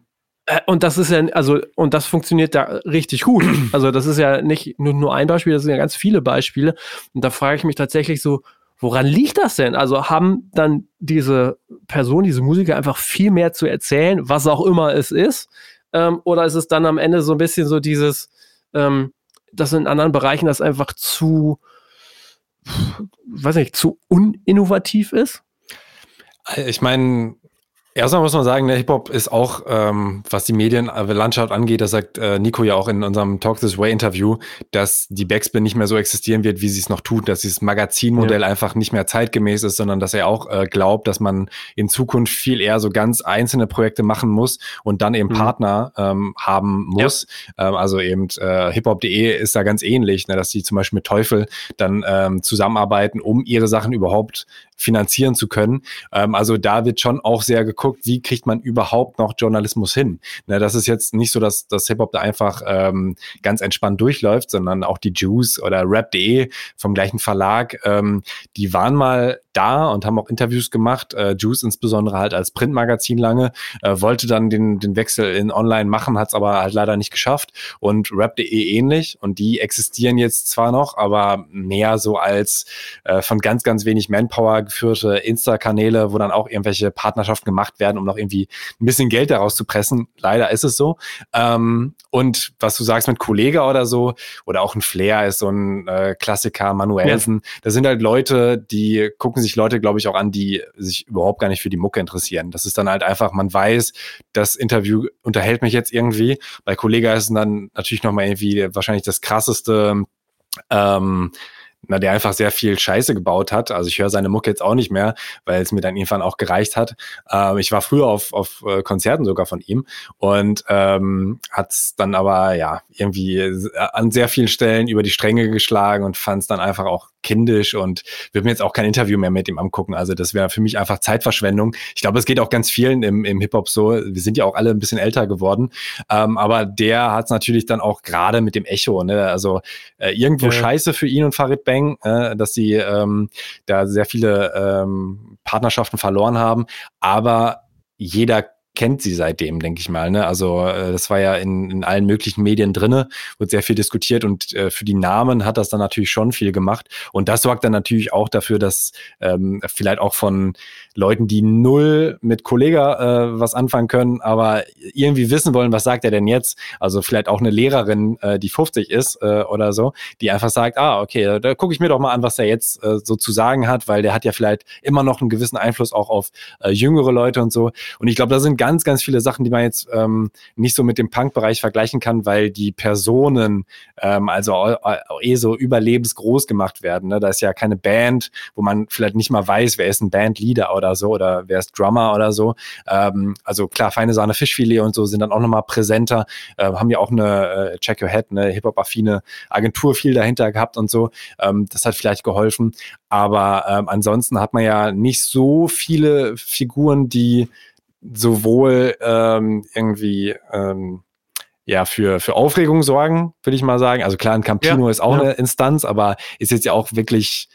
Äh, und das ist ja, also, und das funktioniert da richtig gut. Also, das ist ja nicht nur, nur ein Beispiel, das sind ja ganz viele Beispiele. Und da frage ich mich tatsächlich so, woran liegt das denn? Also haben dann diese Personen, diese Musiker einfach viel mehr zu erzählen, was auch immer es ist? Ähm, oder ist es dann am Ende so ein bisschen so dieses, ähm, dass in anderen Bereichen das einfach zu, weiß nicht, zu uninnovativ ist? Ich meine, Erstmal muss man sagen, der Hip-Hop ist auch, ähm, was die Medienlandschaft angeht, das sagt äh, Nico ja auch in unserem Talk This Way Interview, dass die Backspin nicht mehr so existieren wird, wie sie es noch tut, dass dieses Magazinmodell ja. einfach nicht mehr zeitgemäß ist, sondern dass er auch äh, glaubt, dass man in Zukunft viel eher so ganz einzelne Projekte machen muss und dann eben mhm. Partner ähm, haben muss. Ja. Ähm, also eben äh, hiphop.de ist da ganz ähnlich, ne, dass die zum Beispiel mit Teufel dann ähm, zusammenarbeiten, um ihre Sachen überhaupt finanzieren zu können. Ähm, also da wird schon auch sehr geguckt, wie kriegt man überhaupt noch Journalismus hin. Ne, das ist jetzt nicht so, dass das Hip-Hop da einfach ähm, ganz entspannt durchläuft, sondern auch die Juice oder Rap.de vom gleichen Verlag, ähm, die waren mal da und haben auch Interviews gemacht. Äh, Juice insbesondere halt als Printmagazin lange, äh, wollte dann den, den Wechsel in Online machen, hat es aber halt leider nicht geschafft. Und Rap.de ähnlich. Und die existieren jetzt zwar noch, aber mehr so als äh, von ganz, ganz wenig Manpower geführte Insta-Kanäle, wo dann auch irgendwelche Partnerschaften gemacht werden, um noch irgendwie ein bisschen Geld daraus zu pressen. Leider ist es so. Ähm, und was du sagst mit Kollege oder so, oder auch ein Flair ist so ein äh, Klassiker, Manuelsen. Ja. Das sind halt Leute, die gucken sich sich Leute, glaube ich, auch an, die sich überhaupt gar nicht für die Mucke interessieren. Das ist dann halt einfach, man weiß, das Interview unterhält mich jetzt irgendwie. Bei Kollega ist dann natürlich nochmal irgendwie wahrscheinlich das krasseste ähm, na, der einfach sehr viel Scheiße gebaut hat. Also ich höre seine Mucke jetzt auch nicht mehr, weil es mir dann irgendwann auch gereicht hat. Ähm, ich war früher auf, auf äh, Konzerten sogar von ihm und ähm, hat dann aber ja irgendwie an sehr vielen Stellen über die Stränge geschlagen und fand es dann einfach auch kindisch und würde mir jetzt auch kein Interview mehr mit ihm angucken. Also das wäre für mich einfach Zeitverschwendung. Ich glaube, es geht auch ganz vielen im, im Hip-Hop so. Wir sind ja auch alle ein bisschen älter geworden. Ähm, aber der hat es natürlich dann auch gerade mit dem Echo, ne? Also äh, irgendwo ja. scheiße für ihn und Farid Bang, äh, dass sie ähm, da sehr viele ähm, Partnerschaften verloren haben. Aber jeder kennt sie seitdem, denke ich mal. Ne? Also äh, das war ja in, in allen möglichen Medien drinne, wird sehr viel diskutiert und äh, für die Namen hat das dann natürlich schon viel gemacht. Und das sorgt dann natürlich auch dafür, dass ähm, vielleicht auch von Leuten, die null mit Kollega äh, was anfangen können, aber irgendwie wissen wollen, was sagt er denn jetzt? Also vielleicht auch eine Lehrerin, äh, die 50 ist äh, oder so, die einfach sagt, ah, okay, da gucke ich mir doch mal an, was er jetzt äh, so zu sagen hat, weil der hat ja vielleicht immer noch einen gewissen Einfluss auch auf äh, jüngere Leute und so. Und ich glaube, da sind ganz, ganz viele Sachen, die man jetzt ähm, nicht so mit dem Punk-Bereich vergleichen kann, weil die Personen ähm, also äh, eh so überlebensgroß gemacht werden. Ne? Da ist ja keine Band, wo man vielleicht nicht mal weiß, wer ist ein Bandleader oder oder so oder wer ist Drummer oder so. Ähm, also klar, feine Sahne, Fischfilet und so sind dann auch nochmal präsenter, äh, haben ja auch eine äh, Check Your Head, eine Hip-Hop-affine Agentur viel dahinter gehabt und so. Ähm, das hat vielleicht geholfen. Aber ähm, ansonsten hat man ja nicht so viele Figuren, die sowohl ähm, irgendwie ähm, ja, für, für Aufregung sorgen, würde ich mal sagen. Also klar, ein Campino ja, ist auch ja. eine Instanz, aber ist jetzt ja auch wirklich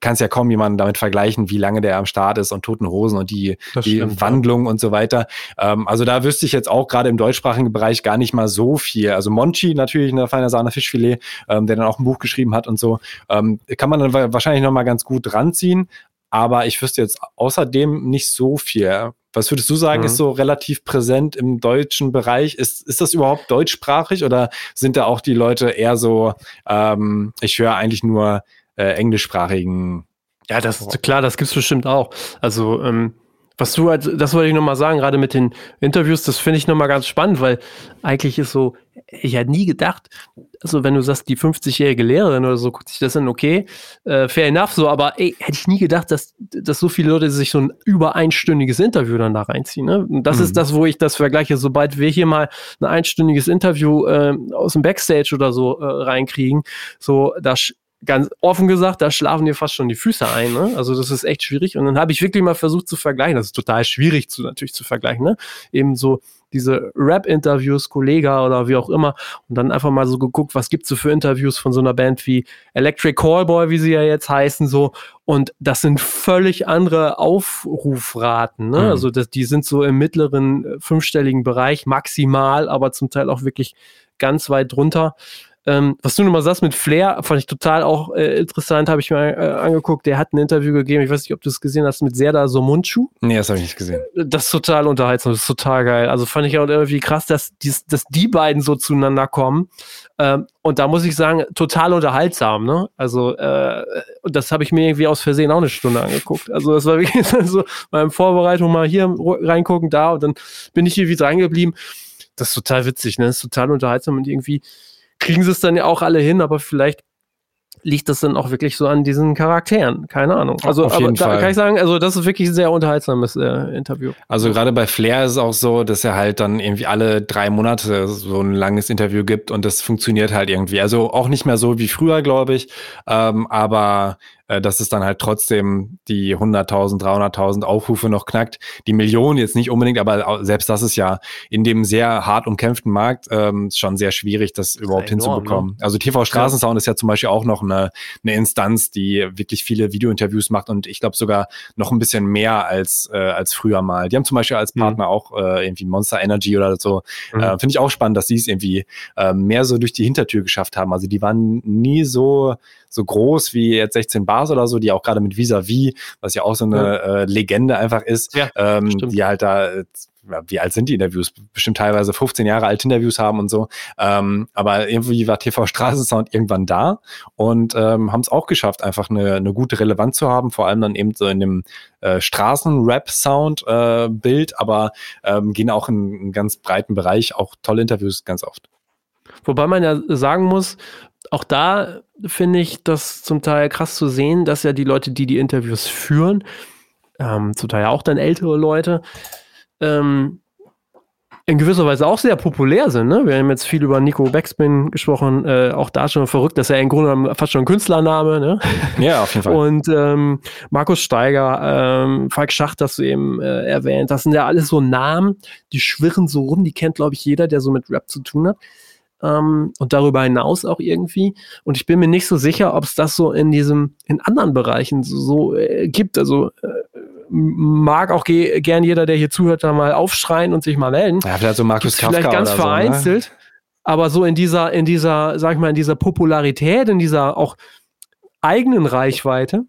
kannst ja kaum jemanden damit vergleichen, wie lange der am Start ist und Toten Hosen und die, die stimmt, Wandlung ja. und so weiter. Ähm, also da wüsste ich jetzt auch gerade im deutschsprachigen Bereich gar nicht mal so viel. Also Monchi natürlich eine feine Sahne Fischfilet, ähm, der dann auch ein Buch geschrieben hat und so, ähm, kann man dann wahrscheinlich noch mal ganz gut ranziehen. Aber ich wüsste jetzt außerdem nicht so viel. Was würdest du sagen, mhm. ist so relativ präsent im deutschen Bereich? Ist, ist das überhaupt deutschsprachig oder sind da auch die Leute eher so, ähm, ich höre eigentlich nur äh, englischsprachigen. Ja, das ist klar, das gibt's bestimmt auch. Also, ähm, was du halt, das wollte ich nochmal sagen, gerade mit den Interviews, das finde ich nochmal ganz spannend, weil eigentlich ist so, ich hätte nie gedacht, also wenn du sagst, die 50-jährige Lehrerin oder so, guckt sich das an, okay, äh, fair enough, so, aber ey, hätte ich nie gedacht, dass, dass so viele Leute sich so ein über einstündiges Interview dann da reinziehen. Ne? Und das mhm. ist das, wo ich das vergleiche. Sobald wir hier mal ein einstündiges Interview äh, aus dem Backstage oder so äh, reinkriegen, so, da ganz offen gesagt, da schlafen dir fast schon die Füße ein. Ne? Also das ist echt schwierig. Und dann habe ich wirklich mal versucht zu vergleichen. Das ist total schwierig zu natürlich zu vergleichen. Ne? Eben so diese Rap-Interviews, Kollega oder wie auch immer. Und dann einfach mal so geguckt, was gibt's so für Interviews von so einer Band wie Electric Callboy, wie sie ja jetzt heißen, so. Und das sind völlig andere Aufrufraten. Ne? Mhm. Also das, die sind so im mittleren äh, fünfstelligen Bereich maximal, aber zum Teil auch wirklich ganz weit drunter. Ähm, was du nochmal sagst mit Flair, fand ich total auch äh, interessant, habe ich mir äh, angeguckt. Der hat ein Interview gegeben, ich weiß nicht, ob du es gesehen hast, mit Serda Somunchu. Nee, das habe ich nicht gesehen. Das ist total unterhaltsam, das ist total geil. Also fand ich auch irgendwie krass, dass, dies, dass die beiden so zueinander kommen. Ähm, und da muss ich sagen, total unterhaltsam, ne? Also, äh, das habe ich mir irgendwie aus Versehen auch eine Stunde angeguckt. Also, das war wirklich so beim Vorbereitung mal hier reingucken, da und dann bin ich hier wieder reingeblieben. Das ist total witzig, ne? Das ist total unterhaltsam und irgendwie kriegen sie es dann ja auch alle hin, aber vielleicht liegt das dann auch wirklich so an diesen Charakteren. Keine Ahnung. Also, Auf da Fall. kann ich sagen, also das ist wirklich ein sehr unterhaltsames äh, Interview. Also gerade bei Flair ist es auch so, dass er halt dann irgendwie alle drei Monate so ein langes Interview gibt und das funktioniert halt irgendwie. Also auch nicht mehr so wie früher, glaube ich. Ähm, aber äh, dass es dann halt trotzdem die 100.000, 300.000 Aufrufe noch knackt. Die Millionen jetzt nicht unbedingt, aber selbst das ist ja in dem sehr hart umkämpften Markt ähm, schon sehr schwierig, das, überhaupt enorm, hinzubekommen. Ne? Also TV Straßensound ja. ist ja zum Beispiel auch noch eine, eine Instanz, die wirklich viele Videointerviews macht und ich glaube sogar noch ein bisschen mehr als, äh, als früher mal. Die haben zum Beispiel als mhm. Partner mhm. auch äh, irgendwie Monster Energy oder so. Mhm. Äh, Finde ich auch spannend, dass sie es irgendwie äh, mehr so durch die Hintertür geschafft haben. Also die waren nie so so groß wie jetzt 16 Bars oder so, die auch gerade mit Vis-a-vis, was ja auch so eine ja. äh, Legende einfach ist, ja, ähm, die halt da äh, wie alt sind die Interviews? Bestimmt teilweise 15 Jahre alte Interviews haben und so. Ähm, aber irgendwie war TV Straßensound irgendwann da und ähm, haben es auch geschafft, einfach eine, eine gute Relevanz zu haben, vor allem dann eben so in dem äh, Straßen-Rap-Sound-Bild, äh, aber ähm, gehen auch in einen ganz breiten Bereich, auch tolle Interviews ganz oft. Wobei man ja sagen muss, auch da finde ich das zum Teil krass zu sehen, dass ja die Leute, die die Interviews führen, ähm, zum Teil auch dann ältere Leute, ähm, in gewisser Weise auch sehr populär sind. Ne? Wir haben jetzt viel über Nico Backspin gesprochen, äh, auch da schon verrückt, das ist ja im Grunde fast schon ein Künstlername. Ne? Ja, auf jeden Fall. Und ähm, Markus Steiger, ähm, Falk Schacht, das du eben äh, erwähnt, das sind ja alles so Namen, die schwirren so rum, die kennt, glaube ich, jeder, der so mit Rap zu tun hat. Ähm, und darüber hinaus auch irgendwie. Und ich bin mir nicht so sicher, ob es das so in diesem, in anderen Bereichen so, so äh, gibt. Also äh, mag auch ge gern jeder, der hier zuhört, da mal aufschreien und sich mal melden. Ja, vielleicht so Markus Kafka Vielleicht ganz oder vereinzelt. So, ne? Aber so in dieser, in dieser, sag ich mal, in dieser Popularität, in dieser auch eigenen Reichweite,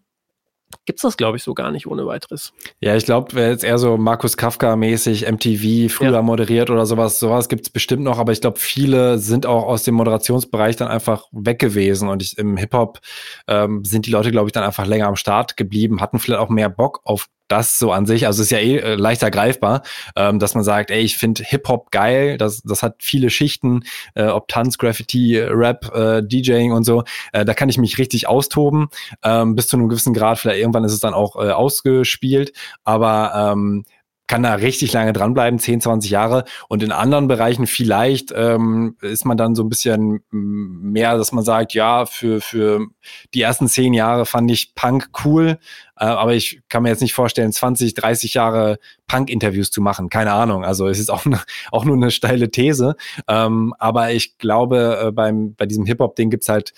gibt's das, glaube ich, so gar nicht ohne weiteres. Ja, ich glaube, jetzt eher so Markus Kafka-mäßig, MTV früher ja. moderiert oder sowas. Sowas gibt's bestimmt noch, aber ich glaube, viele sind auch aus dem Moderationsbereich dann einfach weg gewesen. Und ich, im Hip-Hop ähm, sind die Leute, glaube ich, dann einfach länger am Start geblieben, hatten vielleicht auch mehr Bock auf das so an sich, also ist ja eh äh, leichter greifbar, ähm, dass man sagt, ey, ich finde Hip-Hop geil, das, das hat viele Schichten, äh, ob Tanz, Graffiti, Rap, äh, DJing und so, äh, da kann ich mich richtig austoben, ähm, bis zu einem gewissen Grad, vielleicht irgendwann ist es dann auch äh, ausgespielt, aber ähm, kann da richtig lange dranbleiben, 10, 20 Jahre. Und in anderen Bereichen vielleicht ähm, ist man dann so ein bisschen mehr, dass man sagt, ja, für, für die ersten zehn Jahre fand ich Punk cool, äh, aber ich kann mir jetzt nicht vorstellen, 20, 30 Jahre Punk-Interviews zu machen. Keine Ahnung. Also es ist auch, ne, auch nur eine steile These. Ähm, aber ich glaube, äh, beim, bei diesem Hip-Hop-Ding gibt's halt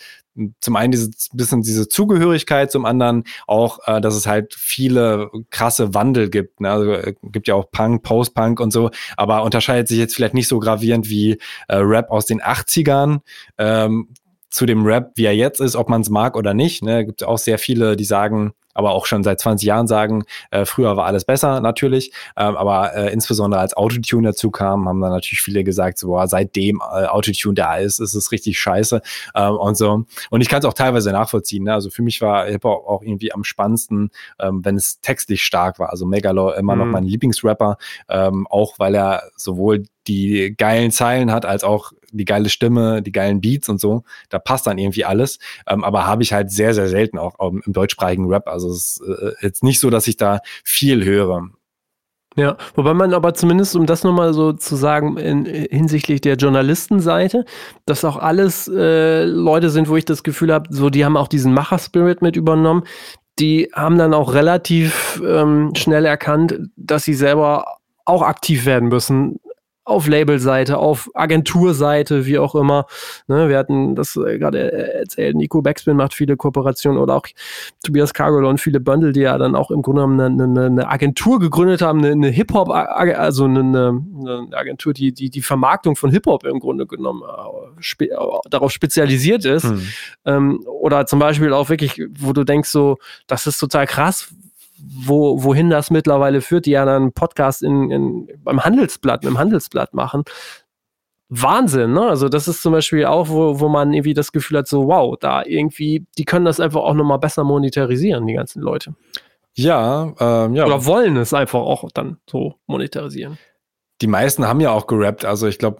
zum einen diese bisschen diese Zugehörigkeit, zum anderen auch, äh, dass es halt viele krasse Wandel gibt. Ne? Also äh, gibt ja auch Punk, Post-Punk und so, aber unterscheidet sich jetzt vielleicht nicht so gravierend wie äh, Rap aus den 80ern. Ähm, zu dem Rap, wie er jetzt ist, ob man es mag oder nicht. Ne, gibt auch sehr viele, die sagen, aber auch schon seit 20 Jahren sagen, äh, früher war alles besser natürlich, ähm, aber äh, insbesondere als Autotune dazu kam, haben dann natürlich viele gesagt, so, boah, seitdem äh, Autotune da ist, ist es richtig scheiße ähm, und so. Und ich kann es auch teilweise nachvollziehen. Ne? Also für mich war Hip-Hop auch irgendwie am spannendsten, ähm, wenn es textlich stark war. Also Megalo immer mhm. noch mein Lieblingsrapper, ähm, auch weil er sowohl die geilen Zeilen hat, als auch die geile Stimme, die geilen Beats und so. Da passt dann irgendwie alles. Ähm, aber habe ich halt sehr, sehr selten auch, auch im deutschsprachigen Rap. Also es ist äh, jetzt nicht so, dass ich da viel höre. Ja, wobei man aber zumindest, um das nochmal so zu sagen, in, hinsichtlich der Journalistenseite, dass auch alles äh, Leute sind, wo ich das Gefühl habe, so die haben auch diesen Macher-Spirit mit übernommen. Die haben dann auch relativ ähm, schnell erkannt, dass sie selber auch aktiv werden müssen auf Labelseite, auf Agenturseite, wie auch immer. Ne, wir hatten das äh, gerade erzählt, Nico Backspin macht viele Kooperationen oder auch Tobias Cargolo und viele Bundle, die ja dann auch im Grunde genommen eine, eine, eine Agentur gegründet haben, eine, eine Hip-Hop, also eine, Agentur, die, die die Vermarktung von Hip-Hop im Grunde genommen äh, spe darauf spezialisiert ist. Hm. Ähm, oder zum Beispiel auch wirklich, wo du denkst so, das ist total krass, wo, wohin das mittlerweile führt, die ja dann einen Podcast in, in, beim Handelsblatt, im Handelsblatt machen. Wahnsinn, ne? Also das ist zum Beispiel auch, wo, wo man irgendwie das Gefühl hat, so wow, da irgendwie, die können das einfach auch nochmal besser monetarisieren, die ganzen Leute. Ja, ähm, ja. Oder wollen es einfach auch dann so monetarisieren. Die meisten haben ja auch gerappt. Also ich glaube,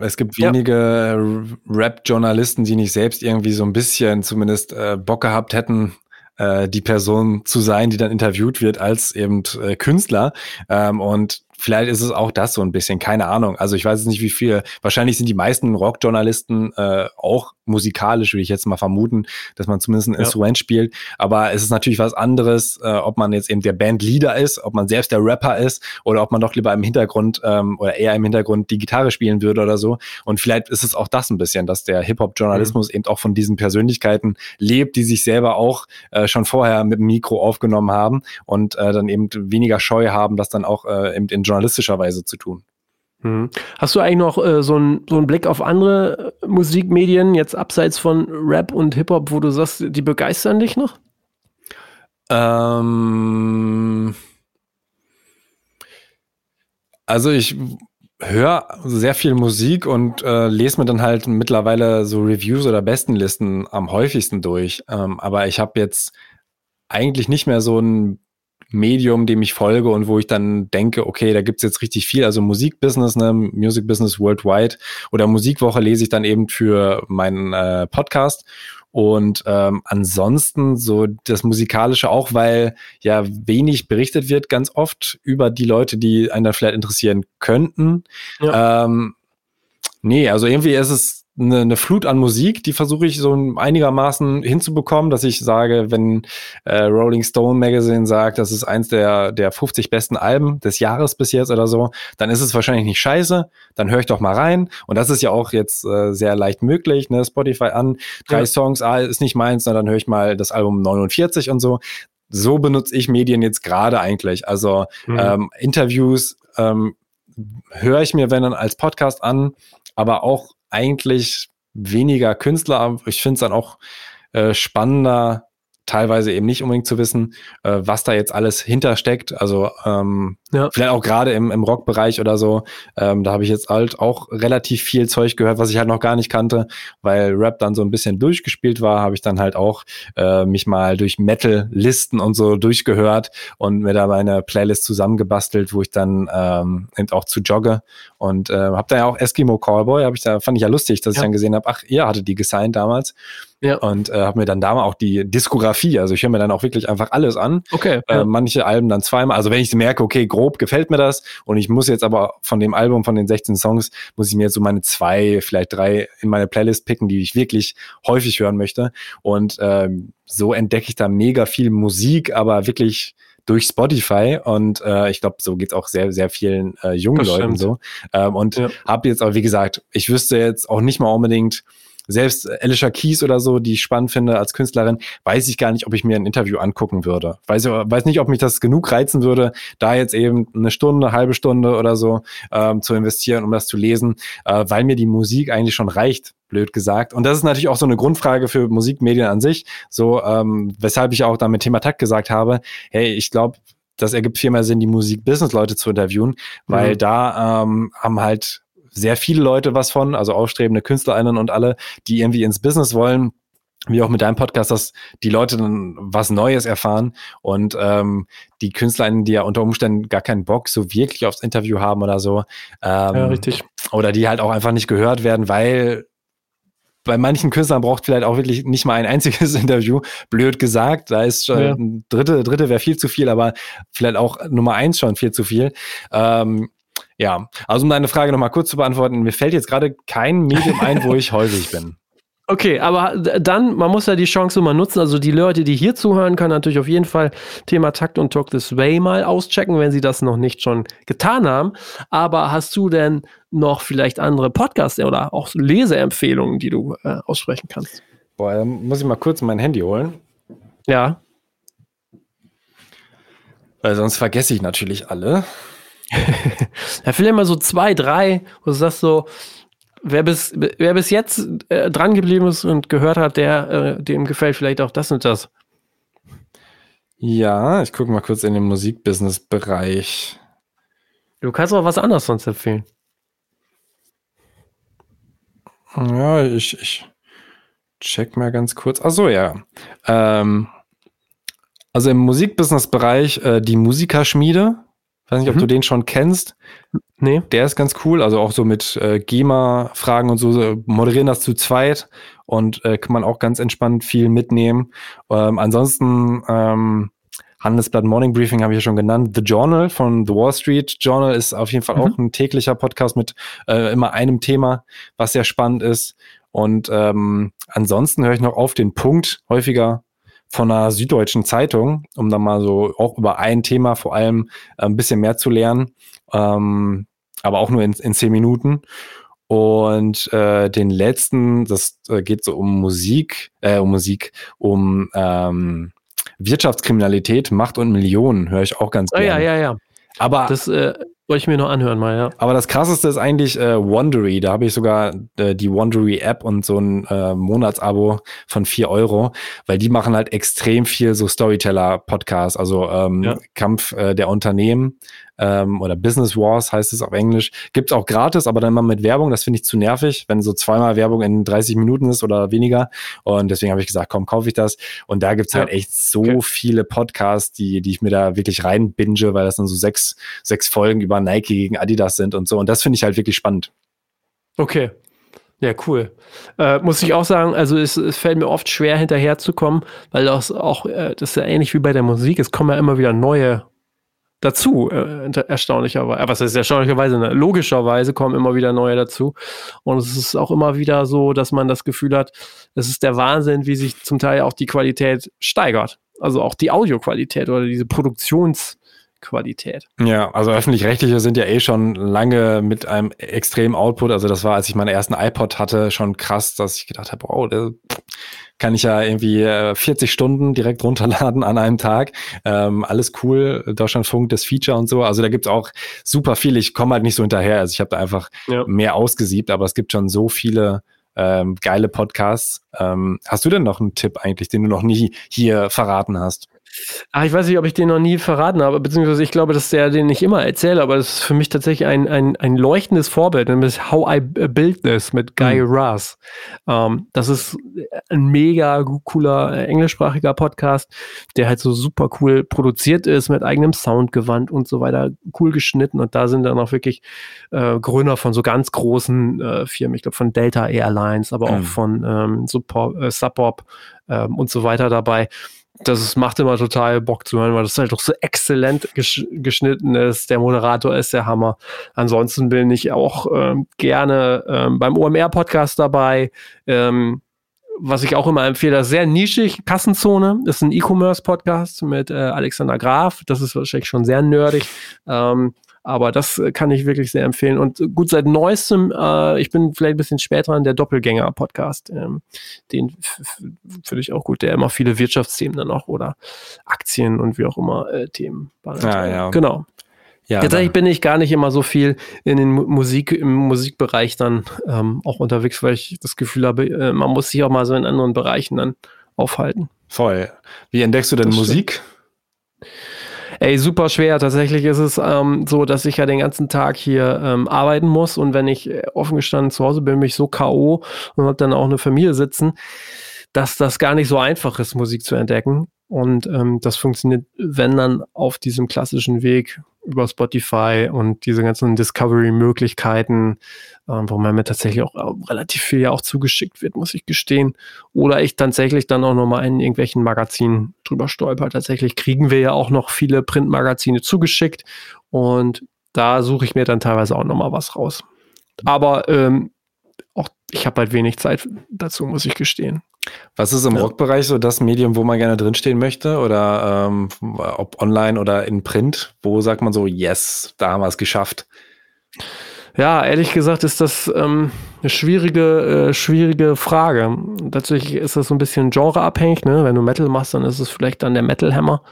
es gibt wenige ja. Rap-Journalisten, die nicht selbst irgendwie so ein bisschen zumindest äh, Bock gehabt hätten, äh, die Person zu sein, die dann interviewt wird als eben äh, Künstler. Ähm, und vielleicht ist es auch das so ein bisschen, keine Ahnung. Also ich weiß jetzt nicht, wie viel, wahrscheinlich sind die meisten Rockjournalisten äh, auch musikalisch, würde ich jetzt mal vermuten, dass man zumindest ein ja. Instrument spielt. Aber es ist natürlich was anderes, äh, ob man jetzt eben der Bandleader ist, ob man selbst der Rapper ist oder ob man doch lieber im Hintergrund ähm, oder eher im Hintergrund die Gitarre spielen würde oder so. Und vielleicht ist es auch das ein bisschen, dass der Hip-Hop-Journalismus mhm. eben auch von diesen Persönlichkeiten lebt, die sich selber auch äh, schon vorher mit dem Mikro aufgenommen haben und äh, dann eben weniger Scheu haben, das dann auch äh, eben in journalistischer Weise zu tun. Mhm. Hast du eigentlich noch äh, so, einen so einen Blick auf andere äh, Musikmedien, jetzt abseits von Rap und Hip-Hop, wo du sagst, die begeistern dich noch? Ähm, also ich höre sehr viel Musik und äh, lese mir dann halt mittlerweile so Reviews oder Bestenlisten am häufigsten durch. Ähm, aber ich habe jetzt eigentlich nicht mehr so ein Medium, dem ich folge und wo ich dann denke, okay, da gibt's jetzt richtig viel, also Musikbusiness, ne, Music Business Worldwide oder Musikwoche lese ich dann eben für meinen äh, Podcast Und ähm, ansonsten so das Musikalische auch, weil ja wenig berichtet wird ganz oft über die Leute, die einen dann vielleicht interessieren könnten. Ja. Ähm, nee, also irgendwie ist es eine, eine Flut an Musik, die versuche ich so einigermaßen hinzubekommen, dass ich sage, wenn äh, Rolling Stone Magazine sagt, das ist eins der, der 50 besten Alben des Jahres bis jetzt oder so, dann ist es wahrscheinlich nicht scheiße, dann höre ich doch mal rein. Und das ist ja auch jetzt äh, sehr leicht möglich, ne? Spotify an, drei ja. Songs, ah, ist nicht meins, na, dann höre ich mal das Album 49 und so. So benutze ich Medien jetzt gerade eigentlich. Also mhm. ähm, Interviews ähm, höre ich mir, wenn dann als Podcast an, aber auch eigentlich weniger Künstler. Ich finde es dann auch äh, spannender, teilweise eben nicht unbedingt zu wissen, äh, was da jetzt alles hintersteckt. Also ähm, ja. vielleicht auch gerade im, im Rockbereich oder so. Ähm, da habe ich jetzt halt auch relativ viel Zeug gehört, was ich halt noch gar nicht kannte, weil Rap dann so ein bisschen durchgespielt war, habe ich dann halt auch äh, mich mal durch Metal-Listen und so durchgehört und mir da meine Playlist zusammengebastelt, wo ich dann ähm, eben auch zu jogge und äh, habe da ja auch Eskimo Callboy, habe ich da fand ich ja lustig, dass ja. ich dann gesehen habe, ach, ihr hattet die gesigned damals. Ja. Und äh, habe mir dann da mal auch die Diskografie, also ich höre mir dann auch wirklich einfach alles an. Okay. Äh, ja. Manche Alben dann zweimal. Also wenn ich merke, okay, grob gefällt mir das und ich muss jetzt aber von dem Album, von den 16 Songs, muss ich mir jetzt so meine zwei, vielleicht drei in meine Playlist picken, die ich wirklich häufig hören möchte. Und ähm, so entdecke ich da mega viel Musik, aber wirklich durch Spotify und äh, ich glaube, so geht's auch sehr, sehr vielen äh, jungen das Leuten stimmt. so. Ähm, und ja. habe jetzt auch, wie gesagt, ich wüsste jetzt auch nicht mal unbedingt, selbst Alicia Keys oder so, die ich spannend finde als Künstlerin, weiß ich gar nicht, ob ich mir ein Interview angucken würde. Weiß, weiß nicht, ob mich das genug reizen würde, da jetzt eben eine Stunde, eine halbe Stunde oder so ähm, zu investieren, um das zu lesen, äh, weil mir die Musik eigentlich schon reicht blöd gesagt. Und das ist natürlich auch so eine Grundfrage für Musikmedien an sich, so ähm, weshalb ich auch da mit Thema Takt gesagt habe, hey, ich glaube, das ergibt viel mehr Sinn, die Musik-Business-Leute zu interviewen, weil mhm. da ähm, haben halt sehr viele Leute was von, also aufstrebende KünstlerInnen und alle, die irgendwie ins Business wollen, wie auch mit deinem Podcast, dass die Leute dann was Neues erfahren und ähm, die KünstlerInnen, die ja unter Umständen gar keinen Bock so wirklich aufs Interview haben oder so. Ähm, ja, richtig. Oder die halt auch einfach nicht gehört werden, weil bei manchen Künstlern braucht vielleicht auch wirklich nicht mal ein einziges Interview. Blöd gesagt, da ist schon ja. dritte, dritte wäre viel zu viel, aber vielleicht auch Nummer eins schon viel zu viel. Ähm, ja, also um deine Frage nochmal kurz zu beantworten, mir fällt jetzt gerade kein Medium ein, wo ich häufig bin. Okay, aber dann, man muss ja die Chance mal nutzen. Also die Leute, die hier zuhören, können natürlich auf jeden Fall Thema Takt und Talk This Way mal auschecken, wenn sie das noch nicht schon getan haben. Aber hast du denn noch vielleicht andere Podcasts oder auch Leseempfehlungen, die du äh, aussprechen kannst? Boah, dann muss ich mal kurz mein Handy holen. Ja. Weil sonst vergesse ich natürlich alle. Ja, vielleicht mal so zwei, drei, wo du sagst so, wer bis, wer bis jetzt äh, dran geblieben ist und gehört hat, der, äh, dem gefällt vielleicht auch das und das. Ja, ich gucke mal kurz in den Musikbusiness-Bereich. Du kannst auch was anderes sonst empfehlen. Ja, ich, ich check mal ganz kurz. Ach so, ja. Ähm, also im Musikbusiness-Bereich äh, die Musikerschmiede weiß nicht, ob mhm. du den schon kennst. Nee. Der ist ganz cool. Also auch so mit äh, GEMA-Fragen und so, so, moderieren das zu zweit und äh, kann man auch ganz entspannt viel mitnehmen. Ähm, ansonsten ähm, Handelsblatt Morning Briefing habe ich ja schon genannt. The Journal von The Wall Street Journal ist auf jeden Fall mhm. auch ein täglicher Podcast mit äh, immer einem Thema, was sehr spannend ist. Und ähm, ansonsten höre ich noch auf den Punkt häufiger von einer süddeutschen Zeitung, um dann mal so auch über ein Thema vor allem äh, ein bisschen mehr zu lernen, ähm, aber auch nur in, in zehn Minuten. Und äh, den letzten, das äh, geht so um Musik, äh, um Musik, um ähm, Wirtschaftskriminalität, Macht und Millionen, höre ich auch ganz gerne. Oh, ja, ja, ja. Aber das äh, wollte ich mir noch anhören mal, ja. Aber das krasseste ist eigentlich äh, Wondery. Da habe ich sogar äh, die Wondery-App und so ein äh, Monatsabo von vier Euro, weil die machen halt extrem viel so Storyteller-Podcasts, also ähm, ja. Kampf äh, der Unternehmen ähm, oder Business Wars heißt es auf Englisch. Gibt's auch gratis, aber dann immer mit Werbung. Das finde ich zu nervig, wenn so zweimal Werbung in 30 Minuten ist oder weniger. Und deswegen habe ich gesagt, komm, kaufe ich das. Und da gibt's halt ja. halt echt so okay. viele Podcasts, die, die ich mir da wirklich reinbinge, weil das dann so sechs, sechs Folgen über Nike gegen Adidas sind und so. Und das finde ich halt wirklich spannend. Okay. Ja, cool. Äh, muss ich auch sagen, also es, es fällt mir oft schwer hinterherzukommen, weil das auch, äh, das ist ja ähnlich wie bei der Musik, es kommen ja immer wieder neue dazu, äh, erstaunlicherweise. Was ist erstaunlicherweise? Ne? Logischerweise kommen immer wieder neue dazu. Und es ist auch immer wieder so, dass man das Gefühl hat, es ist der Wahnsinn, wie sich zum Teil auch die Qualität steigert. Also auch die Audioqualität oder diese Produktions- Qualität. Ja, also öffentlich-rechtliche sind ja eh schon lange mit einem extremen Output. Also das war, als ich meine ersten iPod hatte, schon krass, dass ich gedacht habe, der kann ich ja irgendwie 40 äh, Stunden direkt runterladen an einem Tag. Ähm, alles cool, Deutschlandfunk, das Feature und so. Also da gibt's auch super viel. Ich komme halt nicht so hinterher. Also ich habe da einfach ja. mehr ausgesiebt, aber es gibt schon so viele ähm, geile Podcasts. Ähm, hast du denn noch einen Tipp eigentlich, den du noch nie hier verraten hast? Ach, ich weiß nicht, ob ich den noch nie verraten habe, beziehungsweise ich glaube, das ist der, den ich immer erzähle, aber das ist für mich tatsächlich ein, ein, ein leuchtendes Vorbild, nämlich How I Build This mit Guy mhm. Raz. Ähm, das ist ein mega cooler äh, englischsprachiger Podcast, der halt so super cool produziert ist, mit eigenem Soundgewand und so weiter, cool geschnitten und da sind dann auch wirklich äh, Gründer von so ganz großen äh, Firmen, ich glaube von Delta Airlines, aber mhm. auch von ähm, Suppop, äh, Subpop ähm, und so weiter dabei das ist, macht immer total Bock zu hören, weil das halt doch so exzellent gesch geschnitten ist. Der Moderator ist der Hammer. Ansonsten bin ich auch ähm, gerne ähm, beim OMR-Podcast dabei. Ähm, was ich auch immer empfehle, sehr nischig, Kassenzone, das ist ein E-Commerce-Podcast mit äh, Alexander Graf. Das ist wahrscheinlich schon sehr nerdig. Ähm, aber das äh, kann ich wirklich sehr empfehlen. Und gut, seit neuestem, äh, ich bin vielleicht ein bisschen später an der Doppelgänger-Podcast. Ähm, den finde ich auch gut, der immer viele Wirtschaftsthemen dann auch oder Aktien und wie auch immer äh, Themen behandelt. Ah, ja. Genau. Ja, Tatsächlich bin ich gar nicht immer so viel in den Musik, im Musikbereich dann ähm, auch unterwegs, weil ich das Gefühl habe, äh, man muss sich auch mal so in anderen Bereichen dann aufhalten. Voll. Wie entdeckst du denn das Musik? Stimmt. Ey, super schwer. Tatsächlich ist es ähm, so, dass ich ja den ganzen Tag hier ähm, arbeiten muss und wenn ich äh, offen gestanden zu Hause bin, bin ich so K.O. und habe dann auch eine Familie sitzen, dass das gar nicht so einfach ist, Musik zu entdecken. Und ähm, das funktioniert, wenn dann auf diesem klassischen Weg über Spotify und diese ganzen Discovery-Möglichkeiten, ähm, wo man mir tatsächlich auch äh, relativ viel ja auch zugeschickt wird, muss ich gestehen. Oder ich tatsächlich dann auch nochmal in irgendwelchen Magazinen drüber stolper. Tatsächlich kriegen wir ja auch noch viele Printmagazine zugeschickt und da suche ich mir dann teilweise auch nochmal was raus. Aber ähm, auch ich habe halt wenig Zeit dazu, muss ich gestehen. Was ist im ja. Rockbereich so das Medium, wo man gerne drinstehen möchte? Oder ähm, ob online oder in Print? Wo sagt man so, yes, da haben wir es geschafft? Ja, ehrlich gesagt ist das ähm, eine schwierige, äh, schwierige Frage. Tatsächlich ist das so ein bisschen genreabhängig. Ne? Wenn du Metal machst, dann ist es vielleicht dann der Metal Hammer.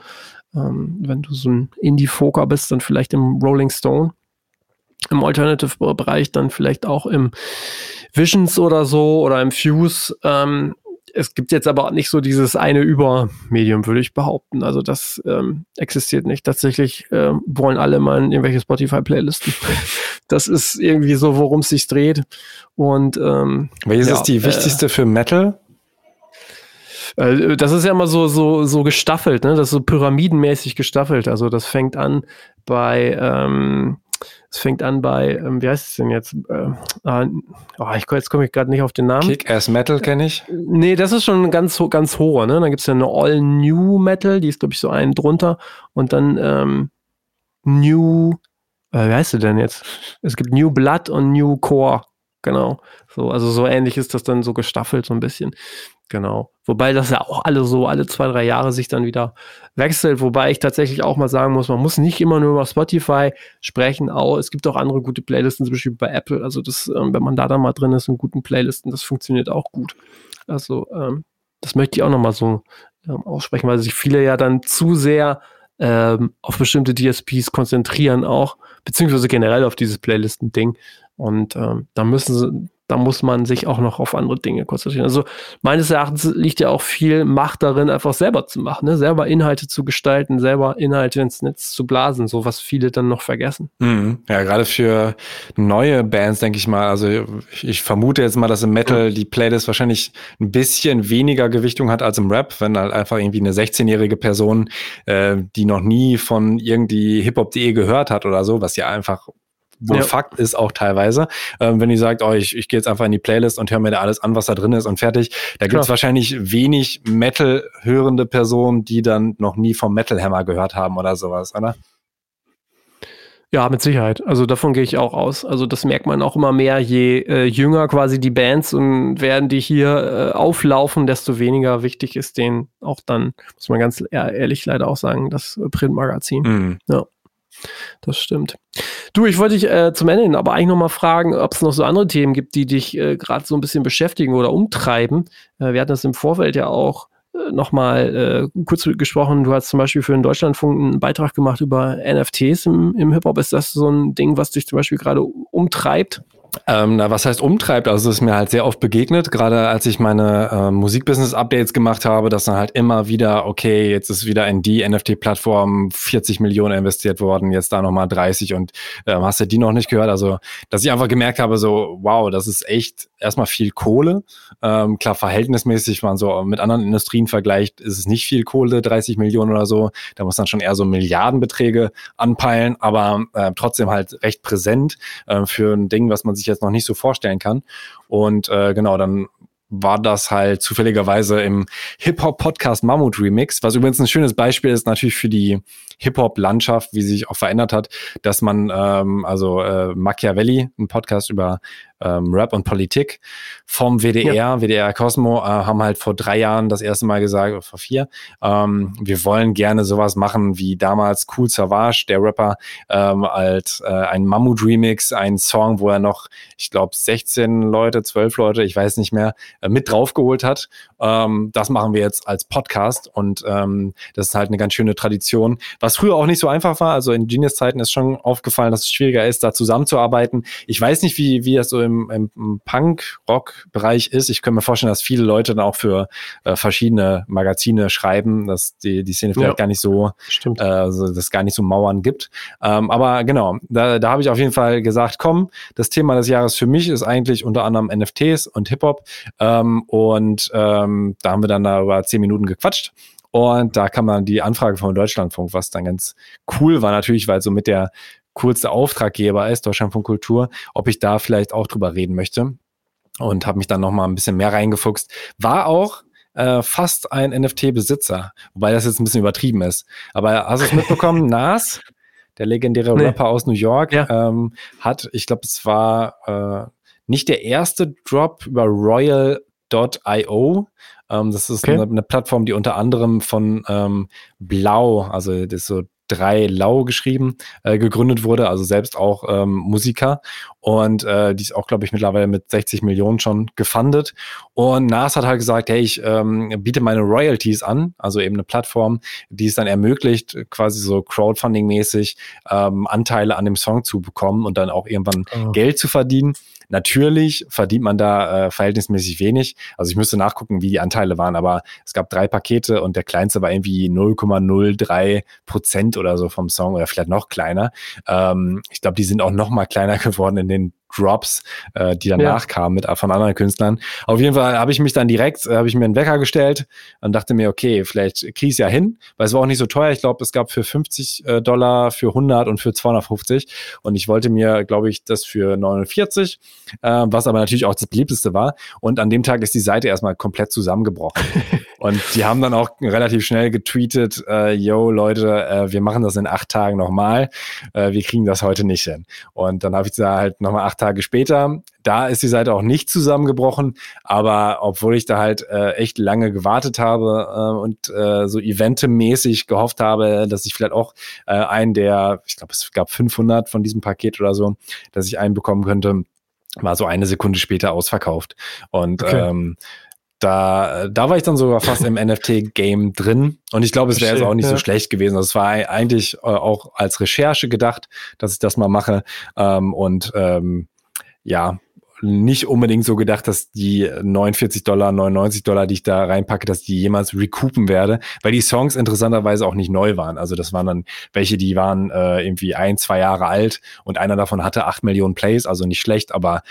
Ähm, wenn du so ein Indie-Foker bist, dann vielleicht im Rolling Stone. Im Alternative-Bereich dann vielleicht auch im Visions oder so oder im Fuse. Ähm, es gibt jetzt aber nicht so dieses eine Übermedium, würde ich behaupten. Also das ähm, existiert nicht. Tatsächlich äh, wollen alle mal in irgendwelche Spotify-Playlisten. das ist irgendwie so, worum es sich dreht. Und ähm, welches ja, ist die äh, wichtigste äh, für Metal? Äh, das ist ja immer so, so, so gestaffelt, ne? Das ist so pyramidenmäßig gestaffelt. Also das fängt an bei ähm, es fängt an bei, ähm, wie heißt es denn jetzt? Äh, oh, ich, jetzt komme ich gerade nicht auf den Namen. Kick-Ass Metal kenne ich. Nee, das ist schon ganz, ganz hoher. Ne? Dann gibt es ja eine All-New Metal, die ist, glaube ich, so einen drunter. Und dann ähm, New, äh, wie heißt sie denn jetzt? Es gibt New Blood und New Core. Genau. So, also so ähnlich ist das dann so gestaffelt, so ein bisschen. Genau. Wobei das ja auch alle so alle zwei, drei Jahre sich dann wieder wechselt. Wobei ich tatsächlich auch mal sagen muss, man muss nicht immer nur über Spotify sprechen. Auch, es gibt auch andere gute Playlisten, zum Beispiel bei Apple. Also das, ähm, wenn man da dann mal drin ist in guten Playlisten, das funktioniert auch gut. Also ähm, das möchte ich auch nochmal so ähm, aussprechen, weil sich viele ja dann zu sehr ähm, auf bestimmte DSPs konzentrieren auch, beziehungsweise generell auf dieses Playlisten-Ding. Und ähm, da müssen sie, da muss man sich auch noch auf andere Dinge konzentrieren. Also meines Erachtens liegt ja auch viel Macht darin, einfach selber zu machen, ne? selber Inhalte zu gestalten, selber Inhalte ins Netz zu blasen, so was viele dann noch vergessen. Mhm. Ja, gerade für neue Bands, denke ich mal. Also ich, ich, vermute jetzt mal, dass im Metal die Playlist wahrscheinlich ein bisschen weniger Gewichtung hat als im Rap, wenn halt einfach irgendwie eine 16-jährige Person, äh, die noch nie von irgendwie hiphop.de gehört hat oder so, was ja einfach wohl ja. Fakt ist auch teilweise. Ähm, wenn ihr sagt, oh, ich, ich gehe jetzt einfach in die Playlist und höre mir da alles an, was da drin ist und fertig. Da gibt es wahrscheinlich wenig Metal hörende Personen, die dann noch nie vom Metal Hammer gehört haben oder sowas, oder? Ja, mit Sicherheit. Also davon gehe ich auch aus. Also das merkt man auch immer mehr, je äh, jünger quasi die Bands und werden die hier äh, auflaufen, desto weniger wichtig ist denen auch dann, muss man ganz ehrlich leider auch sagen, das Printmagazin. Mhm. Ja. Das stimmt. Du, ich wollte dich äh, zum Ende hin aber eigentlich nochmal fragen, ob es noch so andere Themen gibt, die dich äh, gerade so ein bisschen beschäftigen oder umtreiben. Äh, wir hatten das im Vorfeld ja auch äh, nochmal äh, kurz gesprochen. Du hast zum Beispiel für den Deutschlandfunk einen Beitrag gemacht über NFTs im, im Hip-Hop. Ist das so ein Ding, was dich zum Beispiel gerade umtreibt? Ähm, na, was heißt umtreibt? Also es ist mir halt sehr oft begegnet, gerade als ich meine äh, Musikbusiness-Updates gemacht habe, dass dann halt immer wieder, okay, jetzt ist wieder in die NFT-Plattform 40 Millionen investiert worden, jetzt da nochmal 30 und äh, hast du die noch nicht gehört? Also, dass ich einfach gemerkt habe, so, wow, das ist echt erstmal viel Kohle. Ähm, klar, verhältnismäßig, man so mit anderen Industrien vergleicht, ist es nicht viel Kohle, 30 Millionen oder so. Da muss man schon eher so Milliardenbeträge anpeilen, aber äh, trotzdem halt recht präsent äh, für ein Ding, was man sich jetzt noch nicht so vorstellen kann. Und äh, genau, dann war das halt zufälligerweise im Hip-Hop-Podcast Mammut Remix, was übrigens ein schönes Beispiel ist natürlich für die Hip-Hop-Landschaft, wie sie sich auch verändert hat, dass man, ähm, also äh, Machiavelli, ein Podcast über ähm, Rap und Politik vom WDR, ja. WDR Cosmo, äh, haben halt vor drei Jahren das erste Mal gesagt, oder vor vier, ähm, wir wollen gerne sowas machen wie damals Cool Savage, der Rapper, ähm, als äh, ein Mammut-Remix, ein Song, wo er noch, ich glaube, 16 Leute, 12 Leute, ich weiß nicht mehr, äh, mit draufgeholt hat. Ähm, das machen wir jetzt als Podcast und ähm, das ist halt eine ganz schöne Tradition, was früher auch nicht so einfach war. Also in Genius-Zeiten ist schon aufgefallen, dass es schwieriger ist, da zusammenzuarbeiten. Ich weiß nicht, wie, wie das so im, im Punk-Rock-Bereich ist. Ich könnte mir vorstellen, dass viele Leute dann auch für äh, verschiedene Magazine schreiben, dass die, die Szene vielleicht ja, gar nicht so, äh, also das gar nicht so Mauern gibt. Ähm, aber genau, da, da habe ich auf jeden Fall gesagt, komm, das Thema des Jahres für mich ist eigentlich unter anderem NFTs und Hip-Hop. Ähm, und ähm, da haben wir dann da über zehn Minuten gequatscht. Und da kam dann die Anfrage vom Deutschlandfunk, was dann ganz cool war natürlich, weil so mit der coolste Auftraggeber ist, Deutschlandfunk Kultur, ob ich da vielleicht auch drüber reden möchte. Und habe mich dann noch mal ein bisschen mehr reingefuchst. War auch äh, fast ein NFT-Besitzer, wobei das jetzt ein bisschen übertrieben ist. Aber hast du es mitbekommen? Nas, der legendäre nee. Rapper aus New York, ja. ähm, hat, ich glaube, es war äh, nicht der erste Drop über Royal.io. Ähm, das ist okay. eine, eine, Plattform, die unter anderem von ähm, Blau, also das ist so drei Lau geschrieben, äh, gegründet wurde, also selbst auch ähm, Musiker. Und äh, die ist auch, glaube ich, mittlerweile mit 60 Millionen schon gefundet. Und Nas hat halt gesagt, hey, ich ähm, biete meine Royalties an, also eben eine Plattform, die es dann ermöglicht, quasi so Crowdfunding-mäßig ähm, Anteile an dem Song zu bekommen und dann auch irgendwann oh. Geld zu verdienen. Natürlich verdient man da äh, verhältnismäßig wenig. Also ich müsste nachgucken, wie die Anteile waren, aber es gab drei Pakete und der kleinste war irgendwie 0,03 Prozent oder so vom Song oder vielleicht noch kleiner. Ähm, ich glaube, die sind auch noch mal kleiner geworden in den Drops, äh, die danach ja. kamen mit von anderen Künstlern. Auf jeden Fall habe ich mich dann direkt, äh, habe ich mir einen Wecker gestellt und dachte mir, okay, vielleicht kriege ich es ja hin, weil es war auch nicht so teuer. Ich glaube, es gab für 50 äh, Dollar, für 100 und für 250 und ich wollte mir, glaube ich, das für 49, äh, was aber natürlich auch das beliebteste war. Und an dem Tag ist die Seite erstmal komplett zusammengebrochen. und die haben dann auch relativ schnell getweetet, äh, yo Leute, äh, wir machen das in acht Tagen nochmal, äh, wir kriegen das heute nicht hin. Und dann habe ich da halt nochmal acht Tage später. Da ist die Seite auch nicht zusammengebrochen, aber obwohl ich da halt äh, echt lange gewartet habe äh, und äh, so eventemäßig gehofft habe, dass ich vielleicht auch äh, einen der, ich glaube, es gab 500 von diesem Paket oder so, dass ich einen bekommen könnte, war so eine Sekunde später ausverkauft. Und okay. ähm, da, da war ich dann sogar fast im NFT-Game drin. Und ich glaube, es wäre jetzt auch nicht ja. so schlecht gewesen. Also es war eigentlich äh, auch als Recherche gedacht, dass ich das mal mache. Ähm, und ähm, ja, nicht unbedingt so gedacht, dass die 49 Dollar, 99 Dollar, die ich da reinpacke, dass die jemals recoupen werde, weil die Songs interessanterweise auch nicht neu waren. Also das waren dann welche, die waren äh, irgendwie ein, zwei Jahre alt und einer davon hatte acht Millionen Plays, also nicht schlecht, aber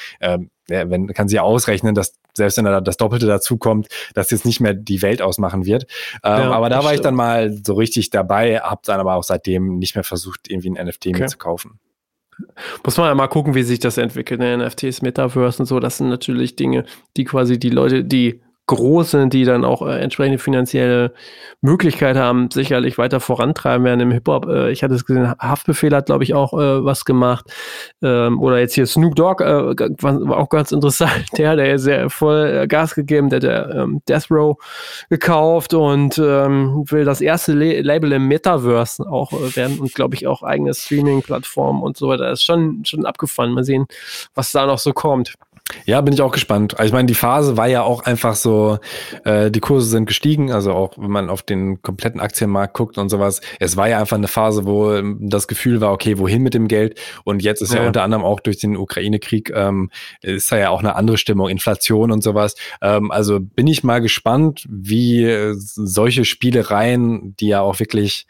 ja, wenn kann sie ja ausrechnen, dass selbst wenn da das Doppelte dazu kommt, dass jetzt nicht mehr die Welt ausmachen wird. Ähm, ja, aber da war stimmt. ich dann mal so richtig dabei, habe dann aber auch seitdem nicht mehr versucht, irgendwie ein NFT okay. zu kaufen. Muss man ja mal gucken, wie sich das entwickelt. Ne? NFTs, Metaverse und so, das sind natürlich Dinge, die quasi die Leute, die groß sind, die dann auch äh, entsprechende finanzielle Möglichkeit haben, sicherlich weiter vorantreiben werden im Hip-Hop. Äh, ich hatte es gesehen, Haftbefehl hat, glaube ich, auch äh, was gemacht. Ähm, oder jetzt hier Snoop Dogg, äh, war auch ganz interessant. Der, der ist sehr voll äh, Gas gegeben, der hat ähm, Death Row gekauft und ähm, will das erste Le Label im Metaverse auch äh, werden und, glaube ich, auch eigene Streaming-Plattformen und so weiter. Das ist schon, schon abgefahren. Mal sehen, was da noch so kommt. Ja, bin ich auch gespannt. Also ich meine, die Phase war ja auch einfach so, äh, die Kurse sind gestiegen, also auch wenn man auf den kompletten Aktienmarkt guckt und sowas. Es war ja einfach eine Phase, wo ähm, das Gefühl war, okay, wohin mit dem Geld? Und jetzt ist ja, ja unter anderem auch durch den Ukraine-Krieg, ähm, ist da ja auch eine andere Stimmung, Inflation und sowas. Ähm, also bin ich mal gespannt, wie äh, solche Spielereien, die ja auch wirklich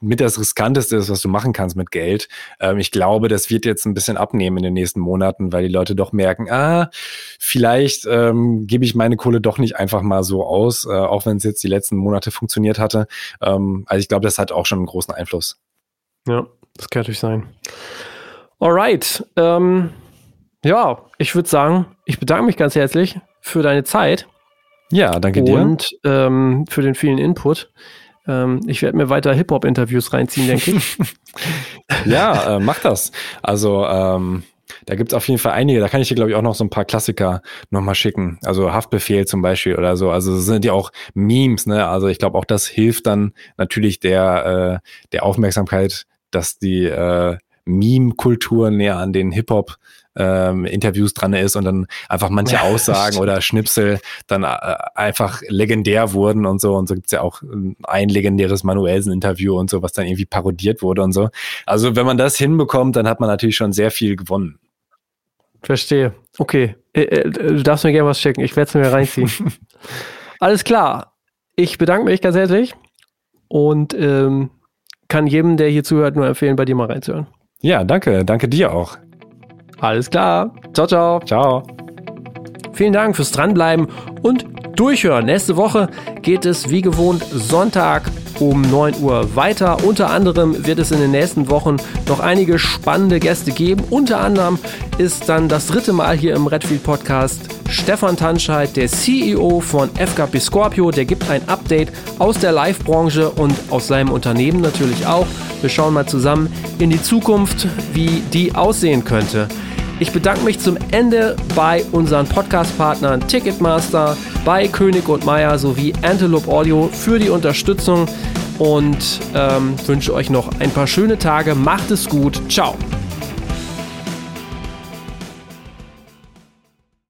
mit das riskanteste ist, was du machen kannst mit Geld. Ähm, ich glaube, das wird jetzt ein bisschen abnehmen in den nächsten Monaten, weil die Leute doch merken, ah, vielleicht ähm, gebe ich meine Kohle doch nicht einfach mal so aus, äh, auch wenn es jetzt die letzten Monate funktioniert hatte. Ähm, also ich glaube, das hat auch schon einen großen Einfluss. Ja, das kann natürlich sein. Alright. Ähm, ja, ich würde sagen, ich bedanke mich ganz herzlich für deine Zeit. Ja, danke dir. Und ähm, für den vielen Input. Ähm, ich werde mir weiter Hip-Hop-Interviews reinziehen, denke ich. ja, äh, mach das. Also, ähm, da gibt es auf jeden Fall einige. Da kann ich dir, glaube ich, auch noch so ein paar Klassiker nochmal schicken. Also Haftbefehl zum Beispiel oder so. Also das sind ja auch Memes, ne? Also ich glaube, auch das hilft dann natürlich der, äh, der Aufmerksamkeit, dass die äh, Meme-Kultur näher an den Hip-Hop ähm, Interviews dran ist und dann einfach manche Aussagen oder Schnipsel dann äh, einfach legendär wurden und so. Und so gibt's ja auch ein legendäres Manuelsen-Interview und so, was dann irgendwie parodiert wurde und so. Also wenn man das hinbekommt, dann hat man natürlich schon sehr viel gewonnen. Verstehe. Okay. Äh, äh, du darfst mir gerne was schicken. Ich werde es mir reinziehen. Alles klar. Ich bedanke mich ganz herzlich und ähm, kann jedem, der hier zuhört, nur empfehlen, bei dir mal reinzuhören. Ja, danke. Danke dir auch. Alles klar. Ciao, ciao. Ciao. Vielen Dank fürs Dranbleiben und Durchhören. Nächste Woche geht es wie gewohnt Sonntag um 9 Uhr weiter. Unter anderem wird es in den nächsten Wochen noch einige spannende Gäste geben. Unter anderem ist dann das dritte Mal hier im Redfield Podcast Stefan Tanscheid, der CEO von FKP Scorpio. Der gibt ein Update aus der Live-Branche und aus seinem Unternehmen natürlich auch. Wir schauen mal zusammen in die Zukunft, wie die aussehen könnte. Ich bedanke mich zum Ende bei unseren Podcast-Partnern Ticketmaster, bei König und Meier sowie Antelope Audio für die Unterstützung und ähm, wünsche euch noch ein paar schöne Tage. Macht es gut. Ciao.